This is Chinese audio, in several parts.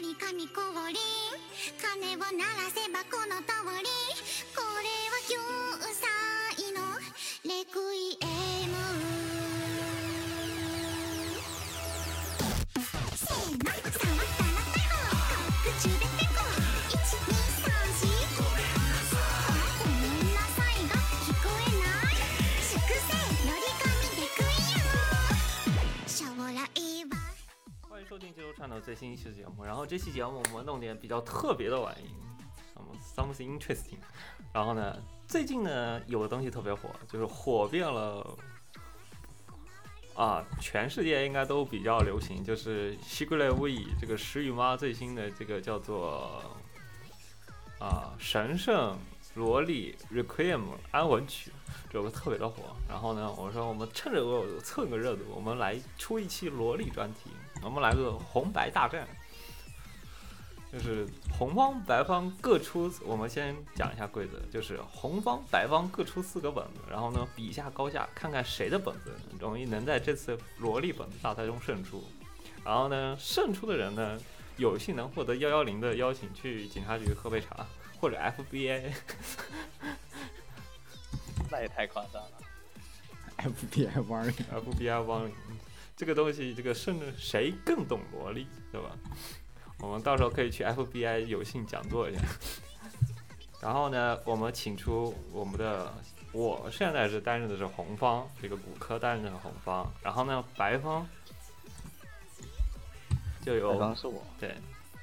り神降臨鐘を鳴らせばこの通り。これは救済のレクイエ收听《记录串的最新一期节目。然后这期节目我们弄点比较特别的玩意，something interesting。然后呢，最近呢有个东西特别火，就是火遍了啊，全世界应该都比较流行，就是《西格雷无以》这个石雨妈最新的这个叫做啊神圣萝莉 Requiem 安魂曲，这个特别的火。然后呢，我说我们趁着我蹭个热度，我们来出一期萝莉专题，我们来个红白大战，就是红方白方各出。我们先讲一下规则，就是红方白方各出四个本子，然后呢比一下高下，看看谁的本子容易能在这次萝莉本子大赛中胜出。然后呢，胜出的人呢，有幸能获得幺幺零的邀请去警察局喝杯茶，或者 FBI。那也太夸张了。FBI 玩儿 FBI 帮你，这个东西，这个甚至谁更懂萝莉，对吧？我们到时候可以去 FBI 有幸讲座一下。然后呢，我们请出我们的，我现在是担任的是红方，这个骨科担任的是红方。然后呢，白方就白有方是我，对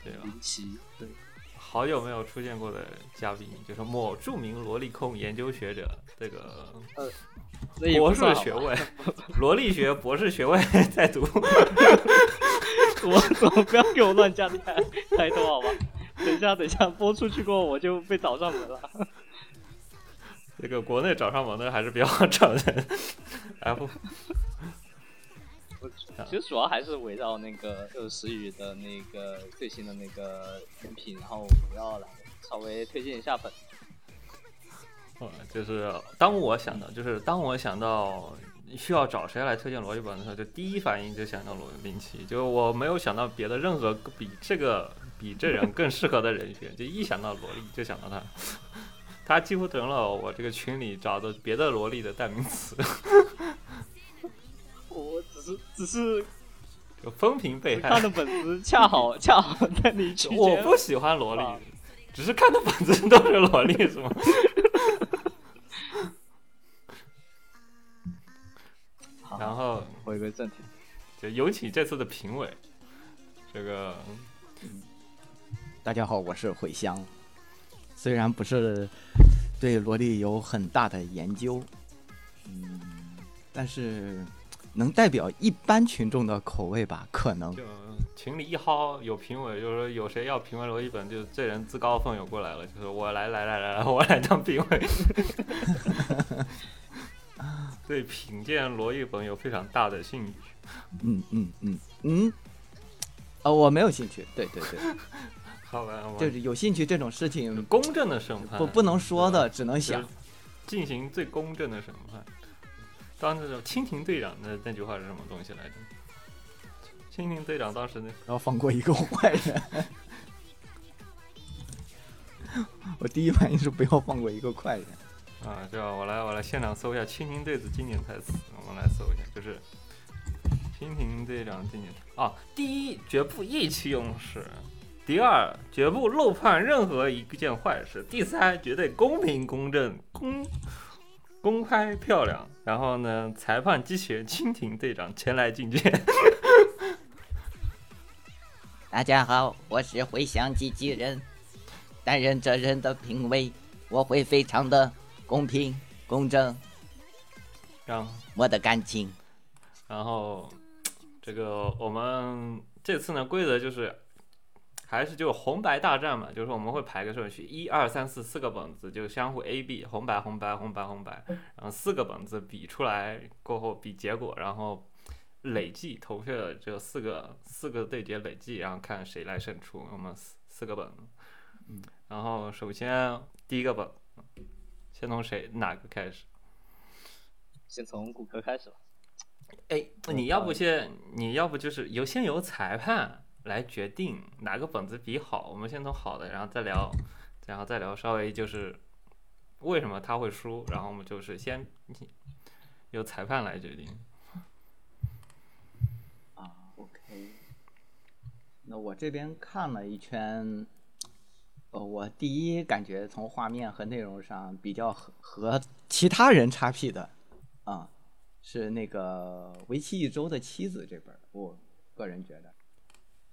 对吧？林奇，对，好久没有出现过的嘉宾，就是某著名萝莉控研究学者，这个博不算好吧士学位，萝莉学博士学位 在读。我怎么不要给我乱加抬抬头好吧？等一下，等一下，播出去过后我就被找上门了。这个国内找上门的还是比较找人。F 其实主要还是围绕那个就是时雨的那个最新的那个选品，然后我要来稍微推荐一下本。呃就是当我想到，就是当我想到需要找谁来推荐萝莉本的时候，就第一反应就想到罗林奇，就我没有想到别的任何比这个比这人更适合的人选，就一想到萝莉就想到他。他几乎成了我这个群里找的别的萝莉的代名词，我只是只是就风评被害看。的本子恰好 恰好在你区间。我不喜欢萝莉啊，只是看的本子都是萝莉，是吗？然后回归正题，就有请这次的评委，这个大家好，我是茴香。虽然不是对萝莉有很大的研究，嗯，但是能代表一般群众的口味吧？可能就群里一薅有评委，就是说有谁要评委萝莉本，就这人自告奋勇过来了，就是我来来来来来，我来当评委。对品鉴罗一本有非常大的兴趣，嗯嗯嗯嗯，呃，我没有兴趣。对对对，好吧，我就是有兴趣这种事情公正的审判，不不能说的，只能想。进行最公正的审判。当时蜻蜓队长的那句话是什么东西来着？蜻蜓队长当时那然后放过一个坏人。我第一反应是不要放过一个坏人。啊，这样我来我来现场搜一下蜻蜓队的经典台词，我们来搜一下，就是蜻蜓队长经典台啊，第一绝不意气用事，第二绝不漏判任何一件坏事，第三绝对公平公正公公开漂亮，然后呢，裁判机器人蜻蜓队长前来觐见。大家好，我是回响机器人，担任这人的评委，我会非常的公平公正，然后我的感情。然后这个我们这次呢规则就是还是就红白大战嘛，就是我们会排个顺序，一二三四四个本子就相互 A B 红白红白红白红白，然后四个本子比出来过后比结果，然后累计投票的这四个四个对决累计，然后看谁来胜出。我们四四个本子，嗯，然后首先第一个本，先从谁哪个开始？先从骨科开始吧。哎，你要不先，你要不就是由先由裁判来决定哪个本子比好。我们先从好的，然后再聊，然后再聊稍微就是为什么他会输，然后我们就是先由裁判来决定。啊，OK。那我这边看了一圈，呃，我第一感觉从画面和内容上比较和和其他人叉 P 的，啊、是那个《为期一周的妻子》这本，我个人觉得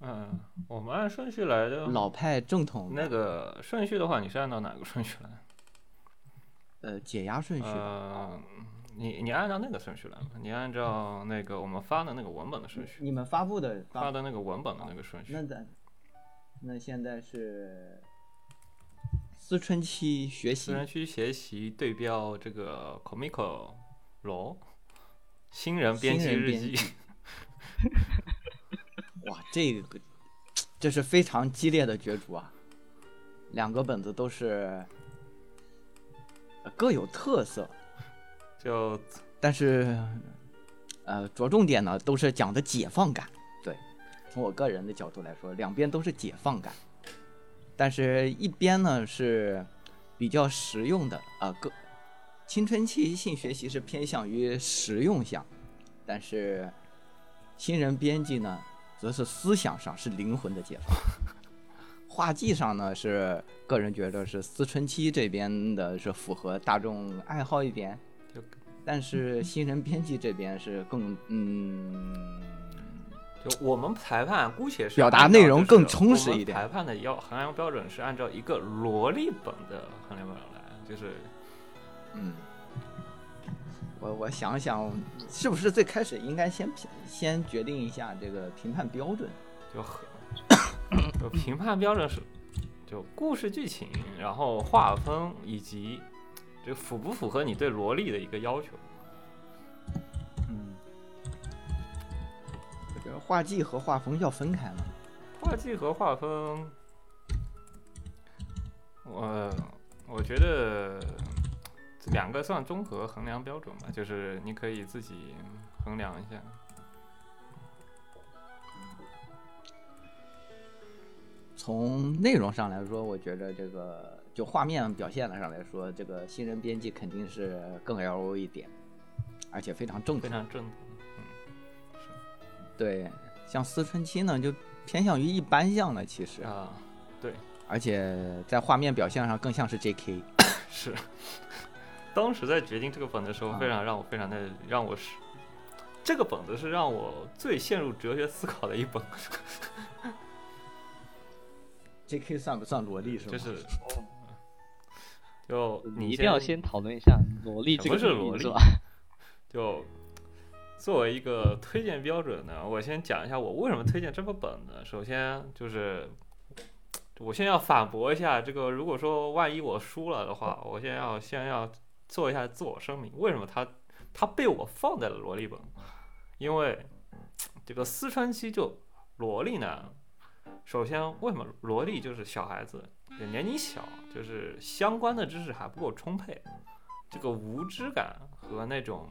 嗯，我们按顺序来的。老派正统那个顺序的话，你是按照哪个顺序来？呃解压顺序吧。呃，你你按照那个顺序来吧，你按照那个我们发的那个文本的顺序，你们发布的发的那个文本的那个顺序。那咱那现在是思春期学习。思春期学习对标这个 Comico 罗新人编辑日记。哇，这个这是非常激烈的角逐啊！两个本子都是呃各有特色，就但是呃着重点呢都是讲的解放感。对，从我个人的角度来说，两边都是解放感，但是一边呢是比较实用的啊，个青春期性学习是偏向于实用项，但是新人编辑呢，则是思想上是灵魂的解放。画技上呢，是个人觉得是思春期这边的是符合大众爱好一点，就但是新人编辑这边是更嗯，就我们裁判姑且是表达内容更充实一点裁判的要衡量标准是按照一个萝莉本的衡量标准来，就是嗯，我我想想，是不是最开始应该先评先决定一下这个评判标准？就很就评判标准是就故事剧情，然后画风以及这符不符合你对萝莉的一个要求。画技和画风要分开嘛。画技和画风，我我觉得两个算综合衡量标准吧，就是你可以自己衡量一下。从内容上来说，我觉得这个就画面表现上来说，这个新人编辑肯定是更 L O 一点，而且非常正统。非常正统。对，像思春期呢，就偏向于一般向的，其实，啊，对而且在画面表现上更像是 J K。是。当时在决定这个本的时候，啊非常让我非常的让我是，这个本子是让我最陷入哲学思考的一本，J K 算不算萝莉是吗？就是哦，就你你一定要先讨论一下萝莉这个什么是萝莉？就作为一个推荐标准呢，我先讲一下我为什么推荐这个本呢？首先就是我先要反驳一下这个，如果说万一我输了的话，我先要先要做一下自我声明，为什么它它被我放在了萝莉本？因为这个思春期就萝莉呢，首先为什么萝莉就是小孩子，就年龄小，就是相关的知识还不够充沛，这个无知感和那种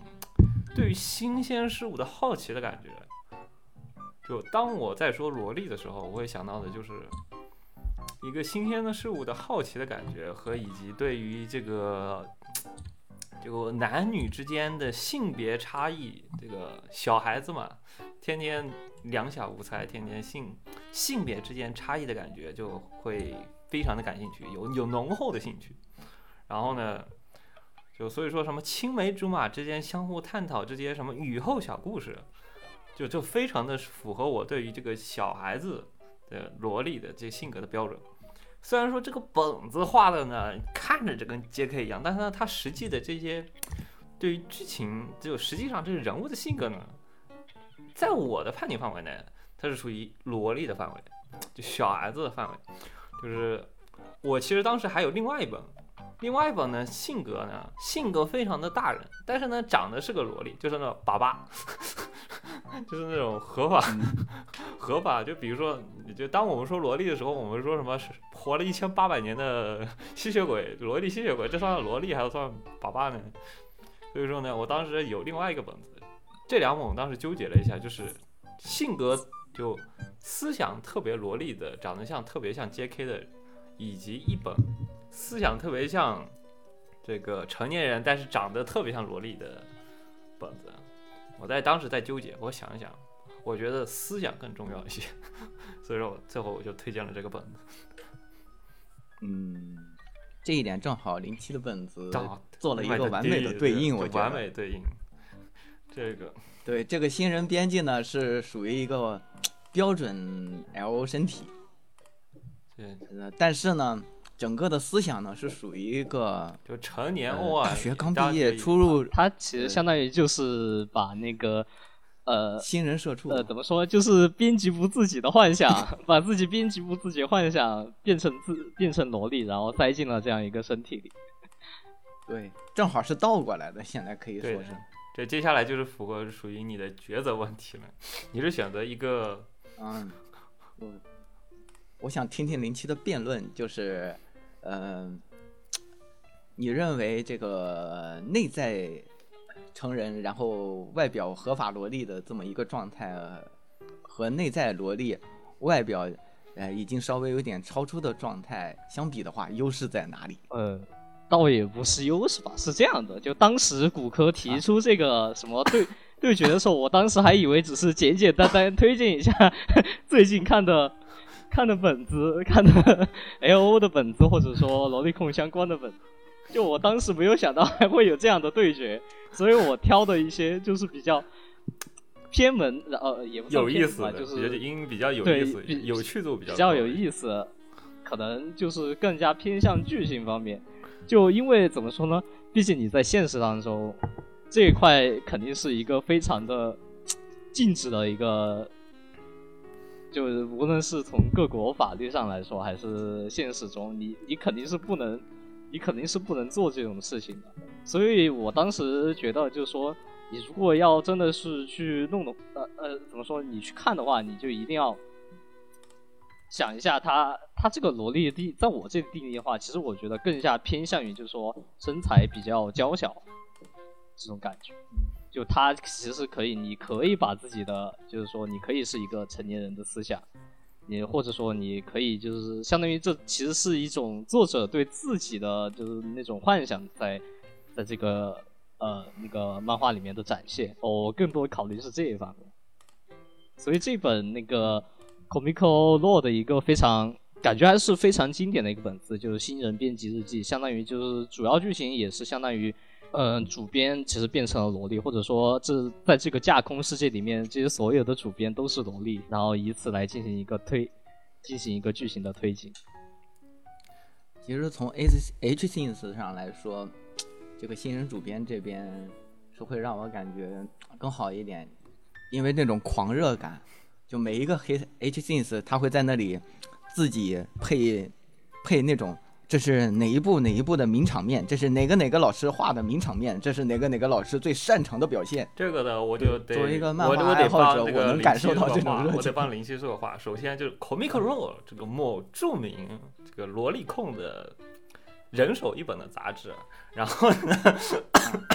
对于新鲜事物的好奇的感觉。就当我在说萝莉的时候，我会想到的就是一个新鲜的事物的好奇的感觉，和以及对于这个就男女之间的性别差异，这个小孩子嘛，天天两小无猜，天天性性别之间差异的感觉，就会非常的感兴趣，有有浓厚的兴趣。然后呢，就所以说什么青梅竹马之间相互探讨这些什么雨后小故事，就就非常的符合我对于这个小孩子的萝莉的这性格的标准。虽然说这个本子画的呢，看着就跟 J.K. 一样，但是呢，它实际的这些对于剧情，就实际上这个人物的性格呢，在我的判定范围内，它是属于萝莉的范围，就小孩子的范围。就是我其实当时还有另外一本，另外一本呢，性格呢，性格非常的大人，但是呢，长得是个萝莉，就是那粑粑，就是那种合法合法。就比如说，就当我们说萝莉的时候，我们说什么活了一千八百年的 吸血鬼，萝莉吸血鬼，这算萝莉还是算粑粑呢？所以说呢，我当时有另外一个本子，这两本我当时纠结了一下，就是性格就思想特别萝莉的，长得像特别像 J.K. 的，以及一本思想特别像这个成年人，但是长得特别像萝莉的本子。我在当时在纠结，我想一想，我觉得思想更重要一些，所以说我最后我就推荐了这个本子。嗯，这一点正好零七的本子啊做了一个完美的对应，我完觉得完。美对应。这个对，这个新人编辑呢是属于一个标准 L O 身体，这呃，但是呢，整个的思想呢是属于一个就成年呃 O 啊，大学刚毕业学出入他其实相当于就是把那个呃新人社畜。呃怎么说，就是编辑部自己的幻想，把自己编辑部自己的幻想变成自变成萝莉，然后塞进了这样一个身体里。对，正好是倒过来的，现在可以说是。这接下来就是符合属于你的抉择问题了。你是选择一个嗯，我我想听听零七的辩论，就是，呃，你认为这个内在成人，然后外表合法萝莉的这么一个状态，和内在萝莉外表呃已经稍微有点超出的状态相比的话，优势在哪里？呃，倒也不是优势吧，是这样的，就当时骨科提出这个什么对 对决的时候，我当时还以为只是简简单单推荐一下 最近看的看的本子，看的 L O 的本子，或者说萝莉控相关的本子。就我当时没有想到还会有这样的对决，所以我挑的一些就是比较偏门，呃，也不算有意思的，就是音比较有意思，比有趣度比较比较有意思，可能就是更加偏向剧情方面。就因为怎么说呢？毕竟你在现实当中这一块肯定是一个非常的 禁止的一个，就是无论是从各国法律上来说，还是现实中，你你肯定是不能，你肯定是不能做这种事情的。所以我当时觉得，就是说，你如果要真的是去弄的，呃呃，怎么说？你去看的话，你就一定要想一下他他这个萝莉的定，在我这个定义的话，其实我觉得更加偏向于就是说身材比较娇小这种感觉。就他其实可以，你可以把自己的，就是说你可以是一个成年人的思想，你或者说你可以就是相当于这其实是一种作者对自己的就是那种幻想在在这个呃那个漫画里面的展现。我更多考虑是这一方面。所以这本那个 Comico Law 的一个非常感觉还是非常经典的一个本子，就是《新人编辑日记》，相当于就是主要剧情也是相当于，嗯、主编其实变成了萝莉，或者说这在这个架空世界里面，这些所有的主编都是萝莉，然后以此来进行一个推，进行一个剧情的推进。其实从 H H Scenes 上来说，这个新人主编这边是会让我感觉更好一点，因为那种狂热感，就每一个黑 H Scenes 他会在那里自己配配那种。这是哪一部哪一部的名场面？这是哪个哪个老师画的名场面？这是哪个哪个老师最擅长的表现？这个呢，我就得作为一个漫画我我得爱好者我能感受到这种话我得帮林夕说话。首先就是 Comic Roll 这个某著名这个萝莉控的人手一本的杂志，然后呢，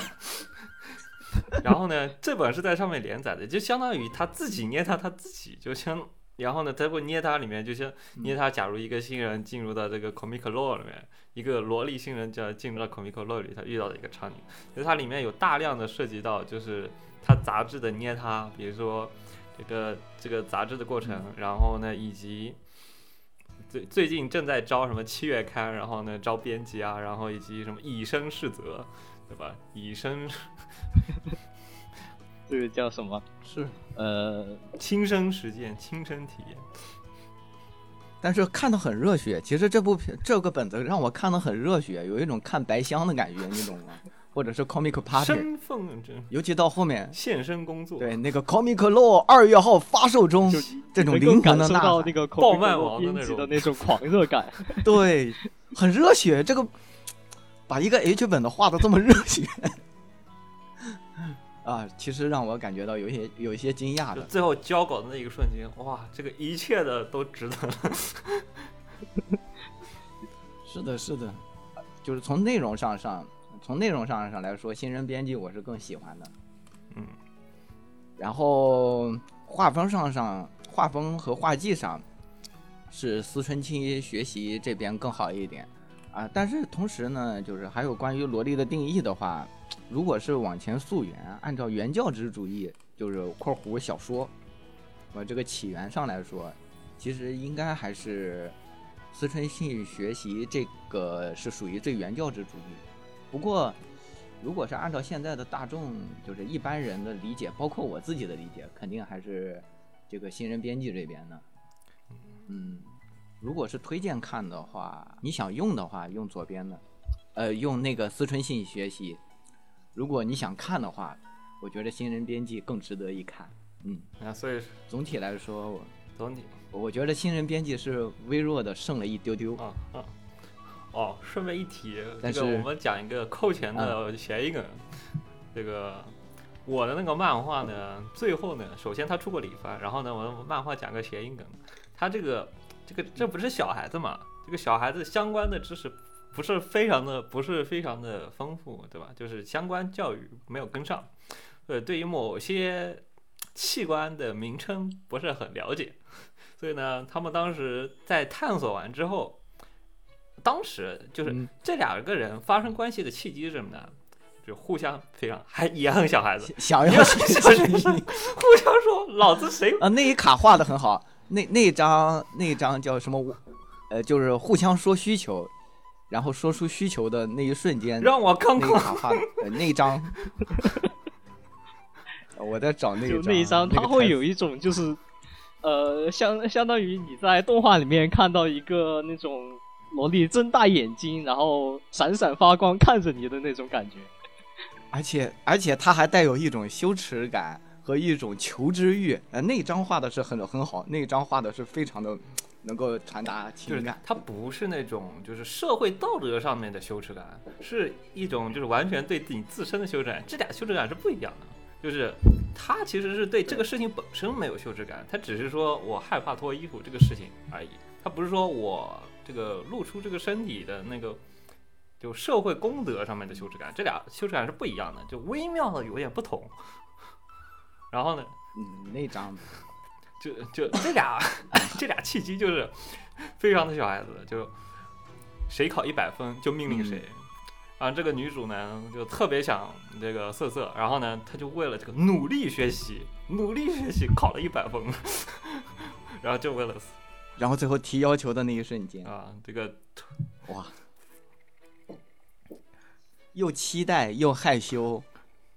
然后呢，这本是在上面连载的，就相当于他自己捏他他自己，就相。然后呢，他会捏他里面，就像捏他。假如一个新人进入到这个 Comic Law 里面，一个萝莉新人就要进入到 Comic Law 里，他遇到的一个场景，就是它里面有大量的涉及到，就是他杂志的捏他，比如说这个这个杂志的过程，然后呢，以及最最近正在招什么七月刊，然后呢招编辑啊，然后以及什么以身试责，对吧？以身这个叫什么？是，呃，亲身实践、亲身体验。但是看的很热血。其实这部片这个本子让我看的很热血，有一种看白箱的感觉，你懂吗？或者是 comic party，身份证尤其到后面，现身工作，对那个 comic law 二月号发售中，就这种灵魂的感受呐喊，到那个暴漫王的那编辑的种那种狂热感。对，很热血。这个把一个 H 本的画的这么热血，啊，其实让我感觉到有一些有一些惊讶的。最后交稿的那一个瞬间，哇，这个一切的都值得了。是的，是的，就是从内容上上，从内容上上来说，新人编辑我是更喜欢的。嗯，然后画风上上，画风和画技上，是思春期学习这边更好一点啊。但是同时呢，就是还有关于萝莉的定义的话，如果是往前溯源，按照原教旨主义，就是（括弧小说）我这个起源上来说，其实应该还是思春性学习这个是属于最原教旨主义。不过，如果是按照现在的大众，就是一般人的理解，包括我自己的理解，肯定还是这个新人编辑这边的。嗯，如果是推荐看的话，你想用的话，用左边的，呃，用那个思春信学习。如果你想看的话，我觉得新人编辑更值得一看。嗯，啊，所以总体来说，我总体我觉得新人编辑是微弱的胜了一丢丢。啊啊。哦，顺便一提，这个我们讲一个扣钱的谐音梗。这个我的那个漫画呢，最后呢，首先他出过理发，然后呢，我的漫画讲个谐音梗。他这个这个这不是小孩子嘛？这个小孩子相关的知识不是非常的不是非常的丰富，对吧？就是相关教育没有跟上，呃，对于某些器官的名称不是很了解，所以呢，他们当时在探索完之后。当时就是嗯这两个人发生关系的契机是什么呢？就互相非常还也很小孩子，想要互相说老子谁啊，那一卡画的很好，那那一张那一张叫什么？呃，就是互相说需求，然后说出需求的那一瞬间，让我看看。卡画、呃、那一张，我在找那一就张，那一张，它会有一种就是，呃，相相当于你在动画里面看到一个那种萝莉睁大眼睛，然后闪闪发光看着你的那种感觉。而且而且它还带有一种羞耻感和一种求知欲。呃，那张画的是很很好，那张画的是非常的能够传达就是情感。他不是那种就是社会道德上面的羞耻感，是一种就是完全对自己自身的羞耻感，这俩羞耻感是不一样的。就是他其实是对这个事情本身没有羞耻感，他只是说我害怕脱衣服这个事情而已。他不是说我这个露出这个身体的那个就社会公德上面的羞耻感，这俩羞耻感是不一样的，就微妙的有点不同。然后呢，嗯，那张就就这俩 这俩契机就是非常的小孩子，就谁考一百分就命令谁。啊，这个女主呢就特别想这个瑟瑟，然后呢，她就为了这个努力学习，努力学习考了一百分，然后就为了然后最后提要求的那一瞬间，啊这个哇，又期待又害羞，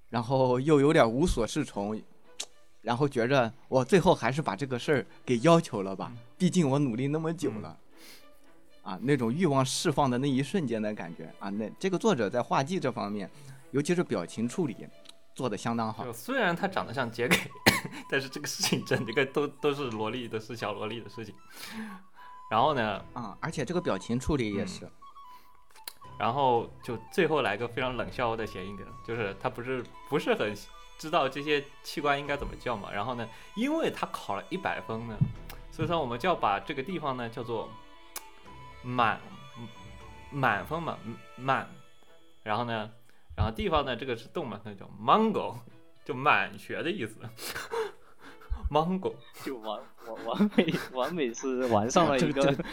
然后又有点无所适从，然后觉着我最后还是把这个事儿给要求了吧，毕竟我努力那么久了。啊，那种欲望释放的那一瞬间的感觉啊，那这个作者在画技这方面，尤其是表情处理，做的相当好就。虽然他长得像杰克，但是这个事情整个都都是萝莉，的是小萝莉的事情。然后呢，啊，而且这个表情处理也嗯是，然后就最后来个非常冷笑的谐音梗，就是他不是不是很知道这些器官应该怎么叫嘛，然后呢，因为他考了一百分呢，所以说我们就要把这个地方呢叫做满满分嘛，满，然后呢，然后地方呢这个是动嘛，那叫 mango，就满学的意思。，mango，就完完完美 完美是玩上了一个这个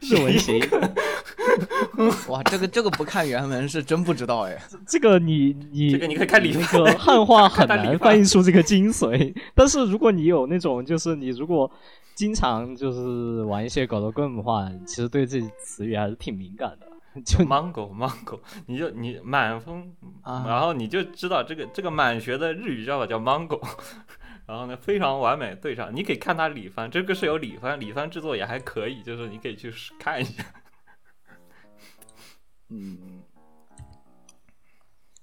这日文 谐音。哇，这个这个不看原文是真不知道哎。这个你你这个你可以看里那个汉化很难翻译出这个精髓，但是如果你有那种，就是你如果经常就是玩一些搞头 game 的话，其实对这词语还是挺敏感的。就 mango mango，你就你满分，啊然后你就知道这个这个满学的日语叫法叫 mango，然后呢非常完美对上，你可以看它里番，这个是有里番，里番制作也还可以，就是你可以去试看一下。嗯，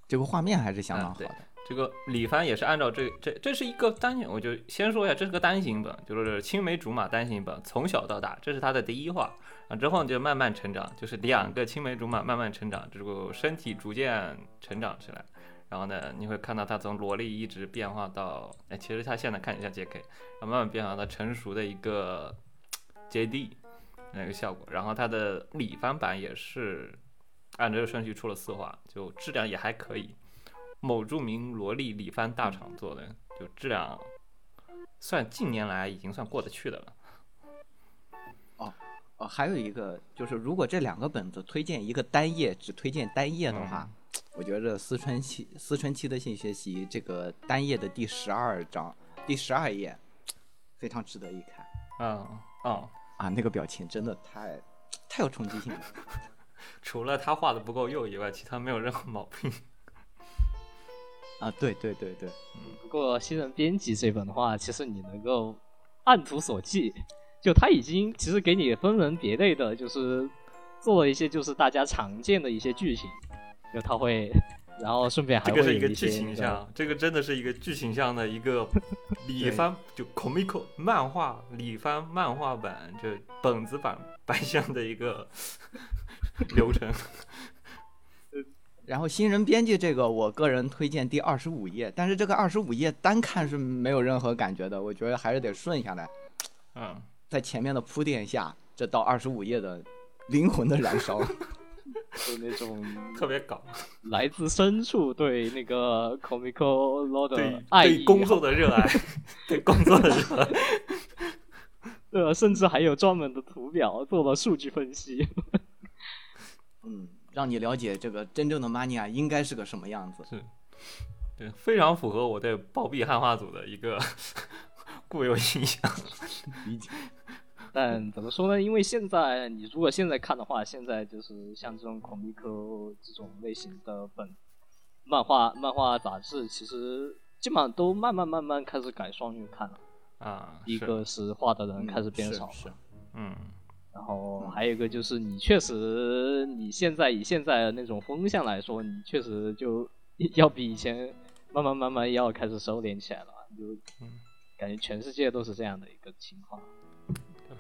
这个画面还是相当好的。这个里番也是按照这这这是一个单行，我就先说一下，这是个单行本，就是青梅竹马单行本，从小到大，这是他的第一话啊，之后就慢慢成长，就是两个青梅竹马慢慢成长，这个身体逐渐成长起来，然后呢，你会看到他从萝莉一直变化到，哎，其实他现在看起来像 JK，然后慢慢变化到成熟的一个 JD 那个效果，然后他的里番版也是按这个顺序出了四话，就质量也还可以。某著名萝莉里番大厂做的，就质量算近年来已经算过得去的了。哦，还有一个就是，如果这两个本子推荐一个单页，只推荐单页的话，我觉着思春期思春期的性学习这个单页的第十二章第十二页非常值得一看嗯嗯，啊！那个表情真的太太有冲击性了。除了他画的不够幼以外，其他没有任何毛病。啊，对对对对，不过新人编辑这本的话，其实你能够按图索骥，就他已经其实给你分门别类的，就是做了一些就是大家常见的一些剧情，就他会，然后顺便还这会有一个是一个剧情向，这个真的是一个剧情向的一个 里番，就 comic 漫画里番漫画版，就本子版白箱的一个 流程。然后新人编辑这个，我个人推荐第二十五页，但是这个二十五页单看是没有任何感觉的，我觉得还是得顺下来，嗯，在前面的铺垫下，这到二十五页的灵魂的燃烧。就那种 特别搞，来自深处对那个 comical law 的对爱意，对工作的热爱，对工作的热爱。呃，甚至还有专门的图表做了数据分析。嗯，让你了解这个真正的 mania 应该是个什么样子。是，对，非常符合我对暴毙汉化组的一个固有印象。理解。但怎么说呢？因为现在你如果现在看的话，现在就是像这种 comic 这种类型的本漫画、漫画杂志，其实基本上都慢慢慢慢开始改双语看了。啊，一个是画的人嗯开始变少了，嗯，然后还有一个就是你确实你现在以现在的那种风向来说，你确实就 要比以前慢慢慢慢要开始收敛起来了，就嗯感觉全世界都是这样的一个情况。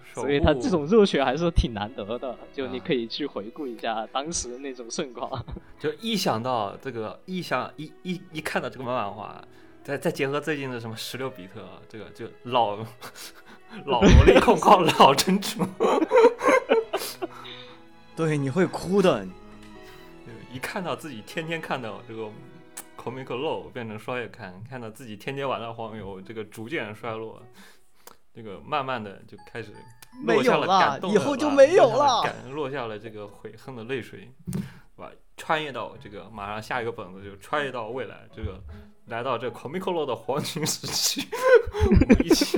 守所以他这种热血还是挺难得的，就你啊可以去回顾一下当时的那种盛况。就一想到这个，一想一一一看到这个漫画，再再结合最近的什么十六比特，这个就老老萝莉控告老珍珠，对，你会哭的。一看到自己天天看到这个 comic low 变成双月刊，看到自己天天玩的黄油，这个逐渐衰落，这个慢慢的就开始没落下了有了感动的以后就没有了感落下了这个悔恨的泪水，是吧？穿越到这个马上下一个本子就穿越到未来，这个来到这个 comic low 的黄金时期，一起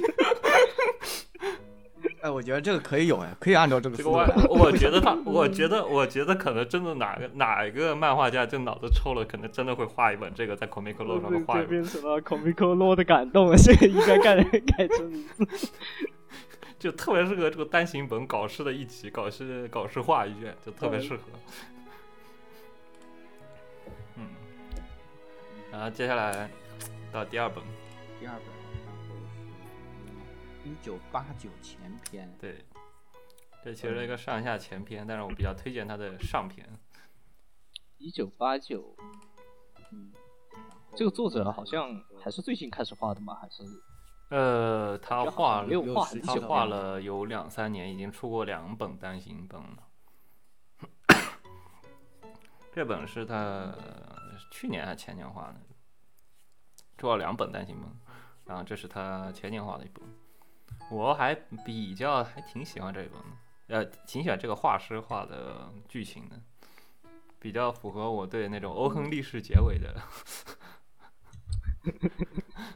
哎，我觉得这个可以有哎，可以按照这个这个思路。我我觉得他，我觉得我觉得可能真的哪个哪一个漫画家就脑子抽了，可能真的会画一本这个在 comic low 上面画一本。变成了 comic law 的感动，这个应该改改成名字。就特别适合这个单行本搞事的一集，搞事搞事画一卷，就特别适合。嗯，然后接下来到第二本，第二本，一九八九前篇。对，这其实是一个上下前篇，但是我比较推荐它的上篇。一九八九，嗯，这个作者好像还是最近开始画的吗？还是呃，他画了没有画他画了有两三年，已经出过两本单行本了。这本是他呃去年还是前年画的，出了两本单行本，然后这是他前年画的一本。我还比较还挺喜欢这一本的，呃，挺喜欢这个画师画的剧情的，比较符合我对那种欧亨利式结尾的。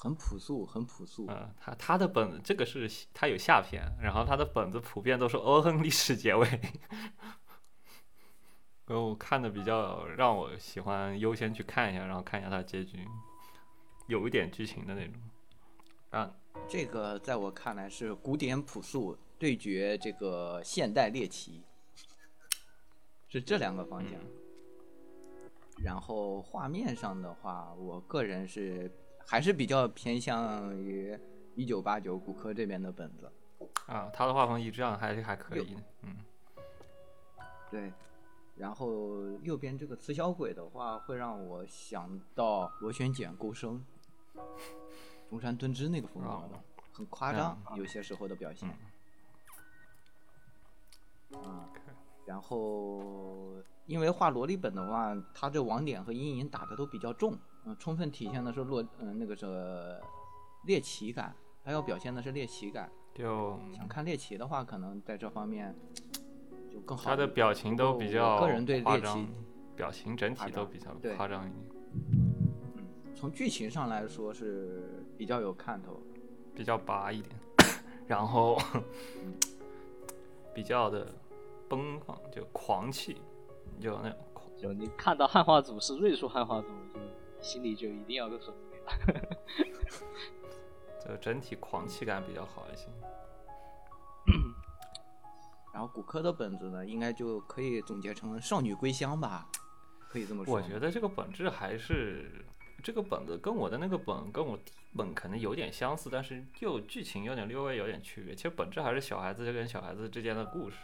很朴素，很朴素。嗯，他他的本子这个是他有下篇，然后他的本子普遍都是欧亨利式结尾，然后我看的比较让我喜欢优先去看一下，然后看一下他的结局，有一点剧情的那种。啊，这个在我看来是古典朴素对决这个现代猎奇，是这两个方向。然后画面上的话，我个人是还是比较偏向于一九八九骨科这边的本子。啊，他的画风一致上还是还可以的，嗯，对，然后右边这个雌小鬼的话，会让我想到螺旋桨钩声，中山敦之那个风格的，很夸张，有些时候的表现。嗯，然后因为画萝莉本的话，它这网点和阴影打的都比较重，嗯、充分体现的是洛嗯、那个是猎奇感，他要表现的是猎奇感。就想看猎奇的话，可能在这方面就更好。他的表情都比较个人对猎奇，表情整体都比较夸张一点，从剧情上来说是比较有看头。比较拔一点，然后比较的奔放，就狂气，就那种狂。就你看到汉化组是瑞数汉化组，就心里就一定要个准备了。就整体狂气感比较好一些。然后骨科的本子呢，应该就可以总结成少女归乡吧，可以这么说。我觉得这个本质还是这个本子跟我的那个本跟我本可能有点相似，但是又剧情有点略微有点区别。其实本质还是小孩子跟小孩子之间的故事，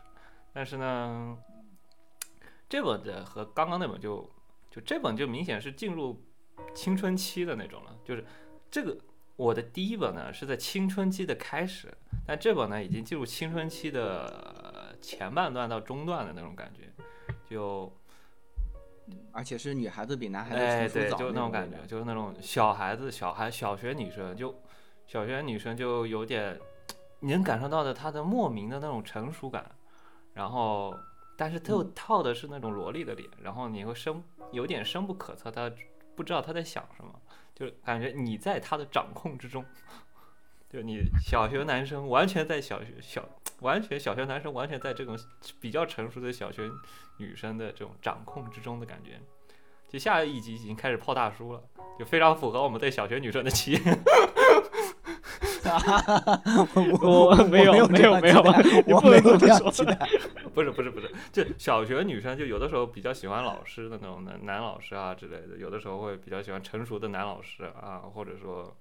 但是呢，这本的和刚刚那本就就这本就明显是进入青春期的那种了，就是这个。我的第一本呢是在青春期的开始，但这本呢已经进入青春期的前半段到中段的那种感觉，就而且是女孩子比男孩哎，对，子成熟早就那种感觉，就是那种小孩子、小孩、小学女生，就小学女生就有点，你能感受到的她的莫名的那种成熟感，然后，但是又套的是那种萝莉的脸，然后你会深有点深不可测，她不知道她在想什么，就感觉你在她的掌控之中，就你小学男生完全在小学小完全小学男生完全在这种比较成熟的小学女生的这种掌控之中的感觉。就下一集已经开始泡大叔了，就非常符合我们对小学女生的期待。我我没有有没有没有吧我不能这么没有这样说期待。不是不是不是，就小学女生就有的时候比较喜欢老师的那种男男老师啊之类的，有的时候会比较喜欢成熟的男老师啊，或者说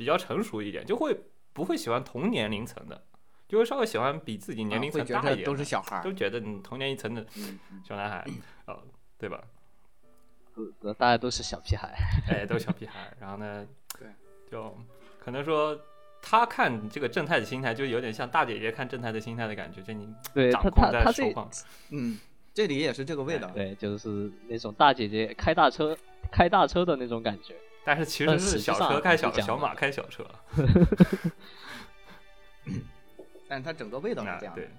比较成熟一点，就会不会喜欢同年龄层的，就会稍微喜欢比自己年龄层觉得都是大一点的，小孩都。觉得你同年龄层的小男孩，呃，对吧？呃大家都是小屁孩。哎，都是小屁孩。然后呢，对，就可能说他看这个正太的心态，就有点像大姐姐看正太的心态的感觉，就你对他掌控在他他这手上。嗯，这里也是这个味道。对，就是那种大姐姐开大车开大车的那种感觉。但是其实是小车开小小马开小车，但它整个味道是啊这样的。对，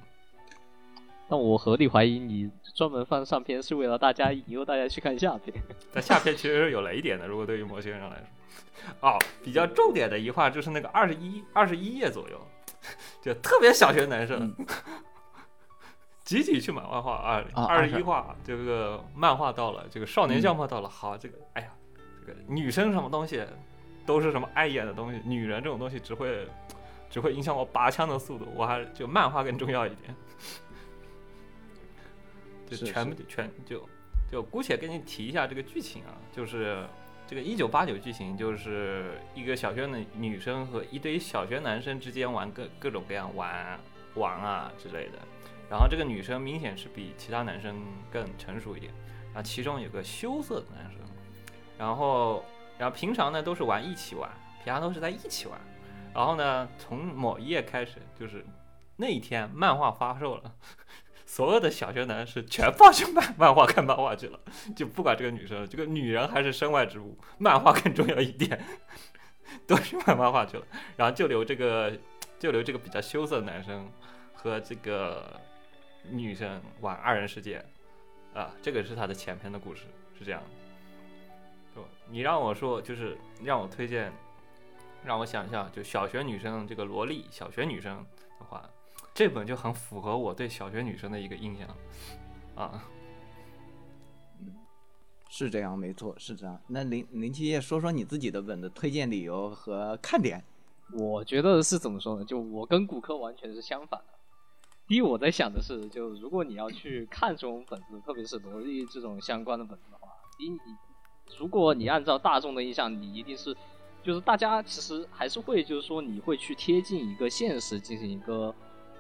但我合理怀疑你专门放上篇是为了大家引诱大家去看下篇。但下篇其实是有雷点的，如果对于某些人来说。哦，比较重点的一话就是那个二十一二十一页左右，就特别小学男生，集体去买漫画二啊二十一话，这个漫画到了，这个少年相画到了，好，这个哎呀，这个女生什么东西都是什么碍眼的东西，女人这种东西只会只会影响我拔枪的速度，我还就漫画更重要一点，就全部全就就姑且跟你提一下这个剧情啊，就是这个一九八九剧情，就是一个小学的女生和一堆小学男生之间玩各各种各样玩玩啊之类的。然后这个女生明显是比其他男生更成熟一点，然后其中有个羞涩的男生，然后然后平常呢都是玩一起玩，平常都是在一起玩。然后呢，从某一页开始，就是那一天漫画发售了，所有的小学男是全放去漫漫画看漫画去了，就不管这个女生，这个女人还是身外之物，漫画更重要一点，都去买漫画去了，然后就留这个就留这个比较羞涩的男生和这个女生玩二人世界，啊，这个是他的前篇的故事，是这样的。就你让我说，就是让我推荐，让我想一下，就小学女生这个萝莉，小学女生的话，这本就很符合我对小学女生的一个印象，啊，是这样，没错，是这样。那林林七夜说说你自己的本的推荐理由和看点。我觉得是怎么说呢？就我跟骨科完全是相反的。第一，我在想的是，就如果你要去看这种本子，特别是萝莉这种相关的本子的话，第一，你如果你按照大众的印象，你一定是，就是大家其实还是会，就是说你会去贴近一个现实进行一个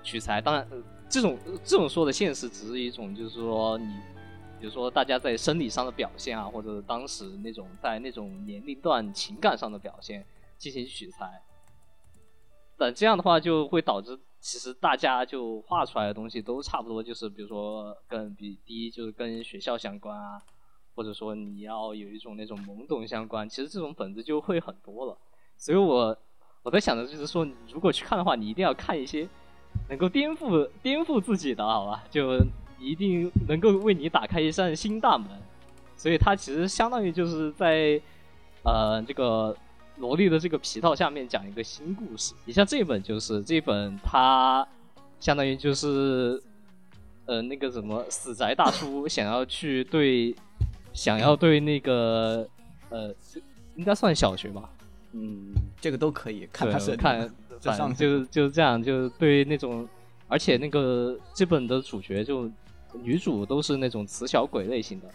取材。当然，这种这种说的现实只是一种，就是说你，比如说大家在生理上的表现啊，或者当时那种在那种年龄段情感上的表现进行取材。但这样的话就会导致，其实大家就画出来的东西都差不多，就是比如说跟比第一就是跟学校相关啊，或者说你要有一种那种懵懂相关，其实这种本子就会很多了。所以我我在想的就是说，如果去看的话，你一定要看一些能够颠覆颠覆自己的，好吧？就一定能够为你打开一扇新大门。所以它其实相当于就是在呃这个萝莉的这个皮套下面讲一个新故事。你像这本就是这本，它相当于就是呃那个什么死宅大叔想要去对想要对那个呃应该算小学吧，嗯，这个都可以看他看，反正就是就是这样，就是对那种，而且那个这本的主角就女主都是那种雌小鬼类型的，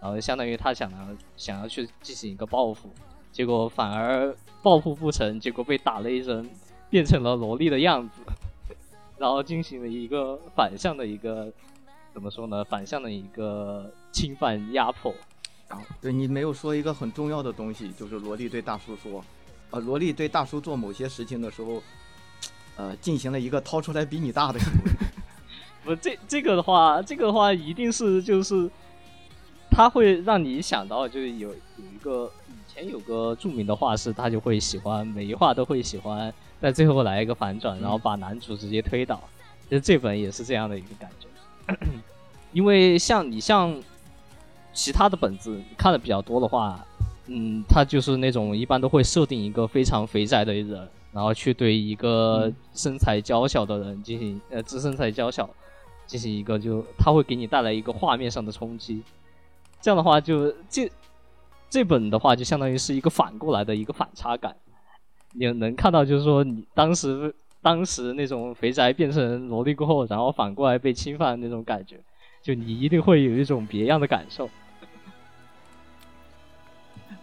然后相当于她想要想要去进行一个报复，结果反而报复不成，结果被打了一针，变成了萝莉的样子，然后进行了一个反向的一个怎么说呢？反向的一个侵犯压迫。然后对你没有说一个很重要的东西，就是萝莉对大叔说，呃，萝莉对大叔做某些事情的时候，呃，进行了一个掏出来比你大的行为。不，这这个的话，这个的话一定是就是，他会让你想到，就是有有一个以前有个著名的画师，他就会喜欢每一画都会喜欢，在最后来一个反转，然后把男主直接推倒。其实这本也是这样的一个感觉，因为像你像其他的本子看的比较多的话，嗯，他就是那种一般都会设定一个非常肥宅的人，然后去对一个身材娇小的人进行呃，自身材娇小进行一个就他会给你带来一个画面上的冲击。这样的话就，这这本的话就相当于是一个反过来的一个反差感，你能看到就是说你当时当时那种肥宅变成萝莉过后，然后反过来被侵犯那种感觉，就你一定会有一种别样的感受。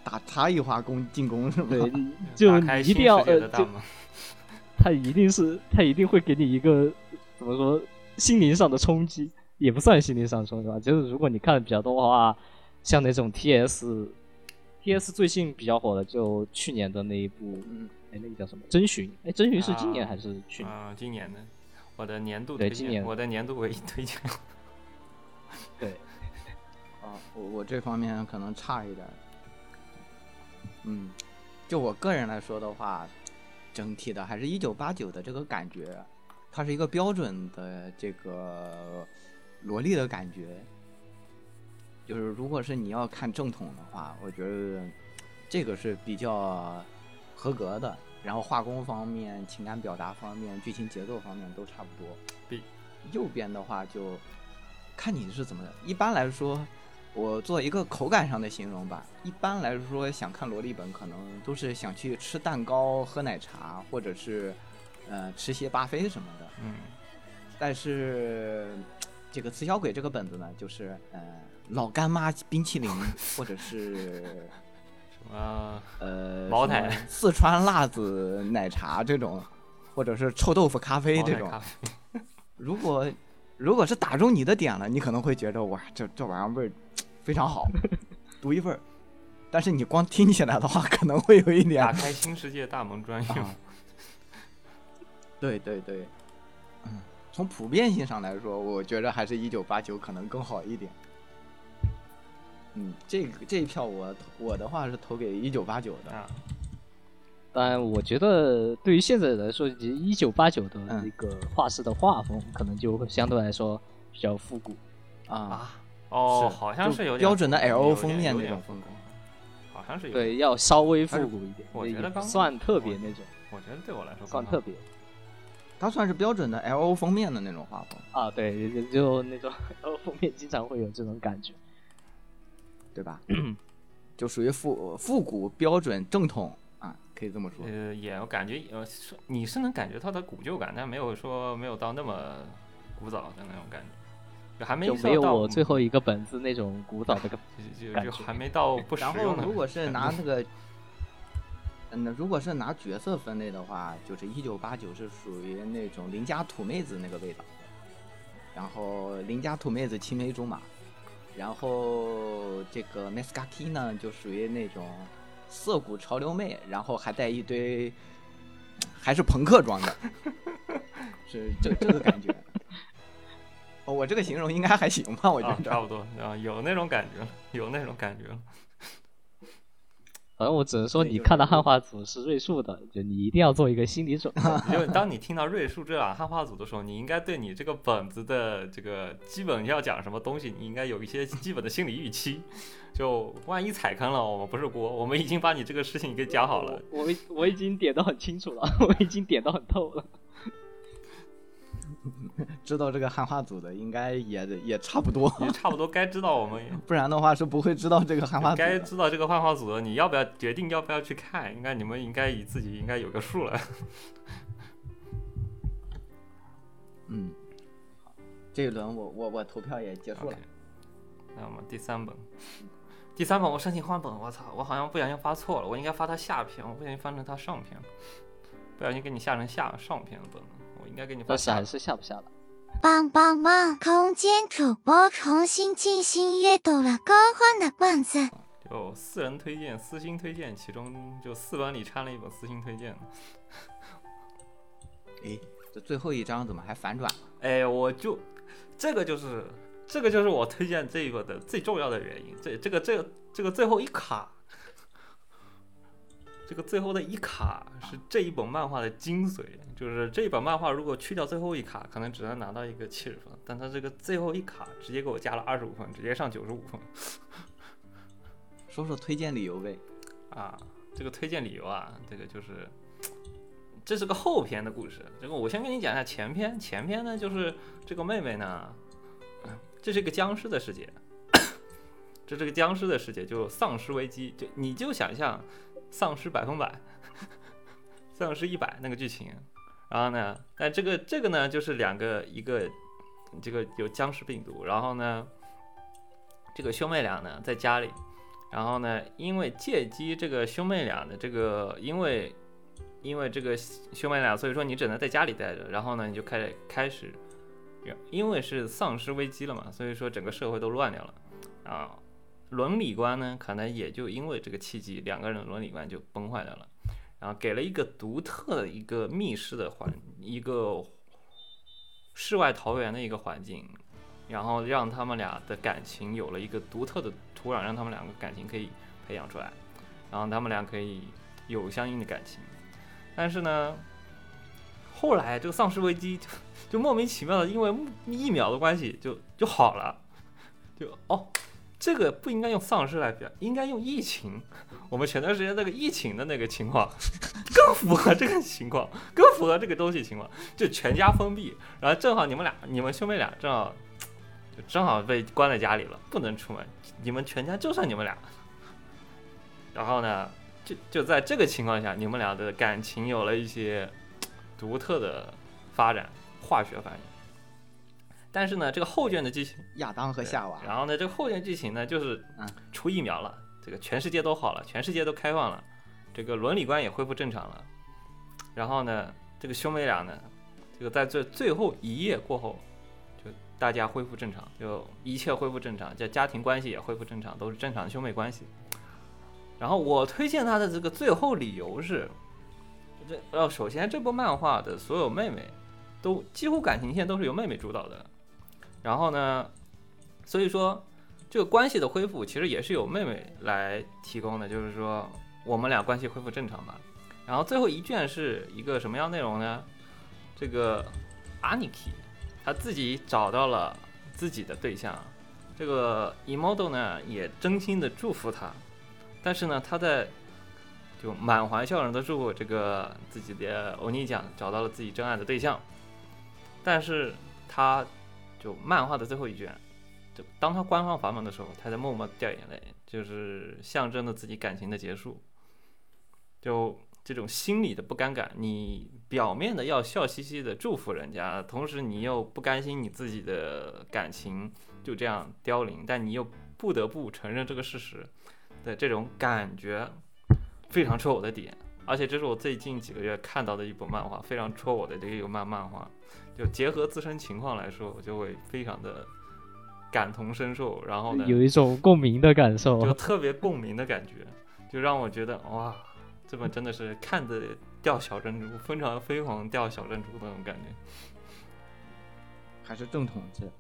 打差异化攻进攻是吗？对，就一定要 他一定是他一定会给你一个怎么说心灵上的冲击，也不算心灵上冲击吧，就是如果你看的比较多的话，像那种 T S T S 最近比较火的，就去年的那一部，嗯，哎，那个叫什么？征询？哎，征询是今年啊还是去年？啊，今年的我的年度推对今年荐，我的年度唯一推荐。对，啊，我我这方面可能差一点儿。嗯，就我个人来说的话，整体的还是一九八九的这个感觉，它是一个标准的这个萝莉的感觉。就是如果是你要看正统的话，我觉得这个是比较合格的。然后画工方面、情感表达方面、剧情节奏方面都差不多。比右边的话就看你是怎么的。一般来说，我做一个口感上的形容吧。一般来说，想看萝莉本，可能都是想去吃蛋糕、喝奶茶，或者是呃吃些巴菲什么的。嗯，但是这个《雌小鬼》这个本子呢，就是呃老干妈冰淇淋，或者是什么呃茅台四川辣子奶茶这种，或者是臭豆腐咖啡这种如果如果是打中你的点了，你可能会觉得哇，这这玩意儿味儿非常好，独一份儿。但是你光听起来的话，可能会有一点打开新世界大门专用。啊。对对对，嗯，从普遍性上来说，我觉得还是一九八九可能更好一点。嗯，这个这一票我我的话是投给一九八九的。啊，当然，我觉得对于现在来说，一九八九的嗯那个画师的画风，可能就会相对来说比较复古。啊，哦，好像是有点标准的 L O 封面那种风格好像是有对，要稍微复古一点，我觉得刚算特别那种，我觉得对我来说算特别它算是标准的 L O 封面的那种画风，啊。对，就就那种 L O 封面经常会有这种感觉。对吧？就属于复复古标准正统啊，可以这么说。呃，也我感觉呃，是你是能感觉它的古旧感，但没有说没有到那么古早的那种感觉，就还没就没有到我最后一个本子那种古早的感 就就感觉就还没到不实然后用的。如果是拿那个，嗯，那如果是拿角色分类的话，就是一九八九是属于那种邻家土妹子那个味道，然后邻家土妹子青梅竹马，然后这个 m e s k a k i 呢就属于那种涩谷潮流妹，然后还带一堆还是朋克装的，是这这个感觉。哦，我这个形容应该还行吧？我觉啊，得。差不多啊，有那种感觉了，有那种感觉了。反正我只能说，你看到汉化组是瑞树的，就你一定要做一个心理准备。就当你听到瑞树这俩汉化组的时候，你应该对你这个本子的这个基本要讲什么东西，你应该有一些基本的心理预期。就万一踩坑了，我们不是锅，我们已经把你这个事情给讲好了。我我我已经点的很清楚了，我已经点的很透了。知道这个汉化组的应该也也差不多，也差不多该知道我们 不然的话是不会知道这个汉化组该。知道这个汉化组的，你要不要决定要不要去看？应该你们应该以自己应该有个数了。嗯，好，这一轮我我我投票也结束了。那我们第三本，第三本我申请换本，我操，我好像不小心发错了，我应该发它下篇，我不小心翻成它上篇了，不小心给你下成下上篇的本了，我应该给你发下但是还是下不下了。棒棒棒！空间主播重新进行阅读了高欢的本子。就四人推荐、私心推荐，其中就四本里掺了一本私心推荐。诶，这最后一章怎么还反转了？哎，我就这个就是这个就是我推荐这个的最重要的原因。这这个这个这个最后一卡，这个最后的一卡是这一本漫画的精髓。就是这一本漫画如果去掉最后一卡，可能只能拿到一个七十分，但它这个最后一卡直接给我加了二十五分，直接上九十五分。说说推荐理由呗。啊，这个推荐理由啊，这个就是，这是个后篇的故事。这个我先跟你讲一下前篇。前篇呢，就是这个妹妹呢，嗯 这是一个僵尸的世界，这是个僵尸的世界，就丧尸危机，就你就想象丧尸百分百，丧尸一百那个剧情。然后呢，但这个这个呢，就是两个一个这个有僵尸病毒，然后呢，这个兄妹俩呢在家里。然后呢，因为借机这个兄妹俩的这个，因为因为这个兄妹俩，所以说你只能在家里待着。然后呢，你就开始开始，因为是丧尸危机了嘛，所以说整个社会都乱掉了啊。伦理观呢，可能也就因为这个契机，两个人的伦理观就崩坏掉了。然后给了一个独特的一个密室的环，一个世外桃源的一个环境，然后让他们俩的感情有了一个独特的土壤，让他们两个感情可以培养出来，然后他们俩可以有相应的感情。但是呢，后来这个丧尸危机就就莫名其妙的因为疫苗的关系就就好了，就哦，这个不应该用丧尸来表，应该用疫情。我们前段时间那个疫情的那个情况，更符合这个情况，更符合这个东西情况，就全家封闭，然后正好你们俩，你们兄妹俩正好。就正好被关在家里了，不能出门。你们全家就剩你们俩。然后呢，就就在这个情况下，你们俩的感情有了一些独特的发展，化学反应。但是呢，这个后卷的剧情，亚当和夏娃，然后呢，这个后卷剧情呢，就是嗯出疫苗了，这个全世界都好了，全世界都开放了，这个伦理观也恢复正常了。然后呢，这个兄妹俩呢，这个在这最后一夜过后。就大家恢复正常，就一切恢复正常，这家庭关系也恢复正常，都是正常的兄妹关系。然后我推荐他的这个最后理由是，这呃，首先这部漫画的所有妹妹都几乎感情线都是由妹妹主导的。然后呢，所以说这个关系的恢复其实也是由妹妹来提供的，就是说我们俩关系恢复正常吧。然后最后一卷是一个什么样内容呢？这个 Aniki。他自己找到了自己的对象，这个 Emodo 呢也真心的祝福他，但是呢他在就满怀笑容的祝福这个自己的欧尼酱找到了自己真爱的对象，但是他就漫画的最后一卷，就当他关上房门的时候，他在默默掉眼泪，就是象征着自己感情的结束，就。这种心理的不尴尬，你表面的要笑嘻嘻的祝福人家，同时你又不甘心你自己的感情就这样凋零，但你又不得不承认这个事实的这种感觉，非常戳我的点。而且这是我最近几个月看到的一部漫画，非常戳我的这个漫漫画。就结合自身情况来说，我就会非常的感同身受，然后呢，有一种共鸣的感受，就特别共鸣的感觉，就让我觉得哇。这本真的是看着掉小珍珠，非常飞黄掉小珍珠那种感觉，还是正统制。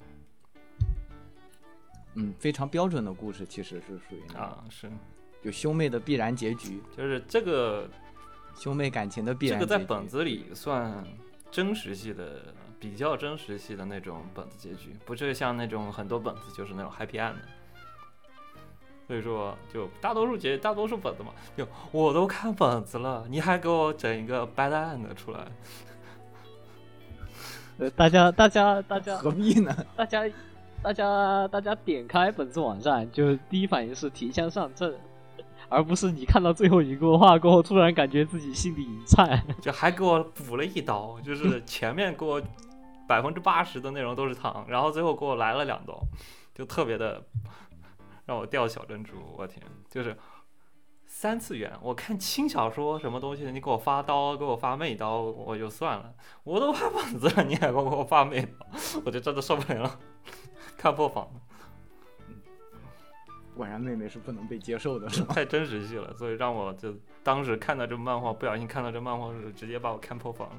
嗯，非常标准的故事，其实是属于那啊，是就兄妹的必然结局，就是这个兄妹感情的必然这个。在本子里算真实系的，比较真实系的那种本子结局，不是像那种很多本子就是那种 happy end 的。所以说，就大多数结大多数本子嘛，就我都看本子了，你还给我整一个 bad end 出来，呃，大家大家 大家何必呢？大家大家大家点开本子网站，就第一反应是提枪上阵，而不是你看到最后一个画过后，突然感觉自己心里一颤。就还给我补了一刀，就是前面给我百分之八十的内容都是糖，然后最后给我来了两刀，就特别的让我掉小珍珠。我天，就是三次元，我看轻小说什么东西，你给我发刀，给我发妹刀，我就算了，我都发本子了，你还给我发妹刀，我就真的受不了了，看破防了。果然妹妹是不能被接受的，是吧？太真实系了，所以让我就当时看到这漫画，不小心看到这漫画的时候，直接把我看破防了。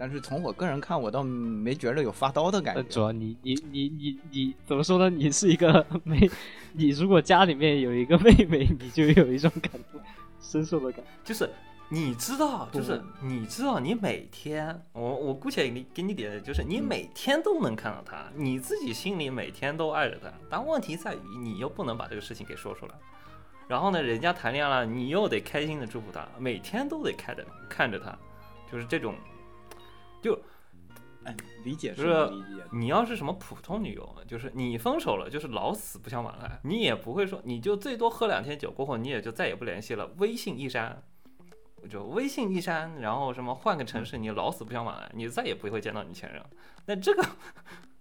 但是从我个人看，我倒没觉得有发刀的感觉，主。要你你你你你怎么说呢？你是一个 妹，你如果家里面有一个妹妹，你就有一种感同身受的感觉。就是你知道，就是你知道，你每天，我我姑且给给你点，就是你每天都能看到他，你自己心里每天都爱着他，但问题在于你又不能把这个事情给说出来。然后呢，人家谈恋爱了，你又得开心的祝福他，每天都得看着看着他，就是这种，就哎，理解就是。你要是什么普通女友，就是你分手了，就是老死不相往来，你也不会说，你就最多喝两天酒过后，你也就再也不联系了，微信一删，就微信一删，然后什么换个城市，你老死不相往来，你再也不会见到你前任。那这个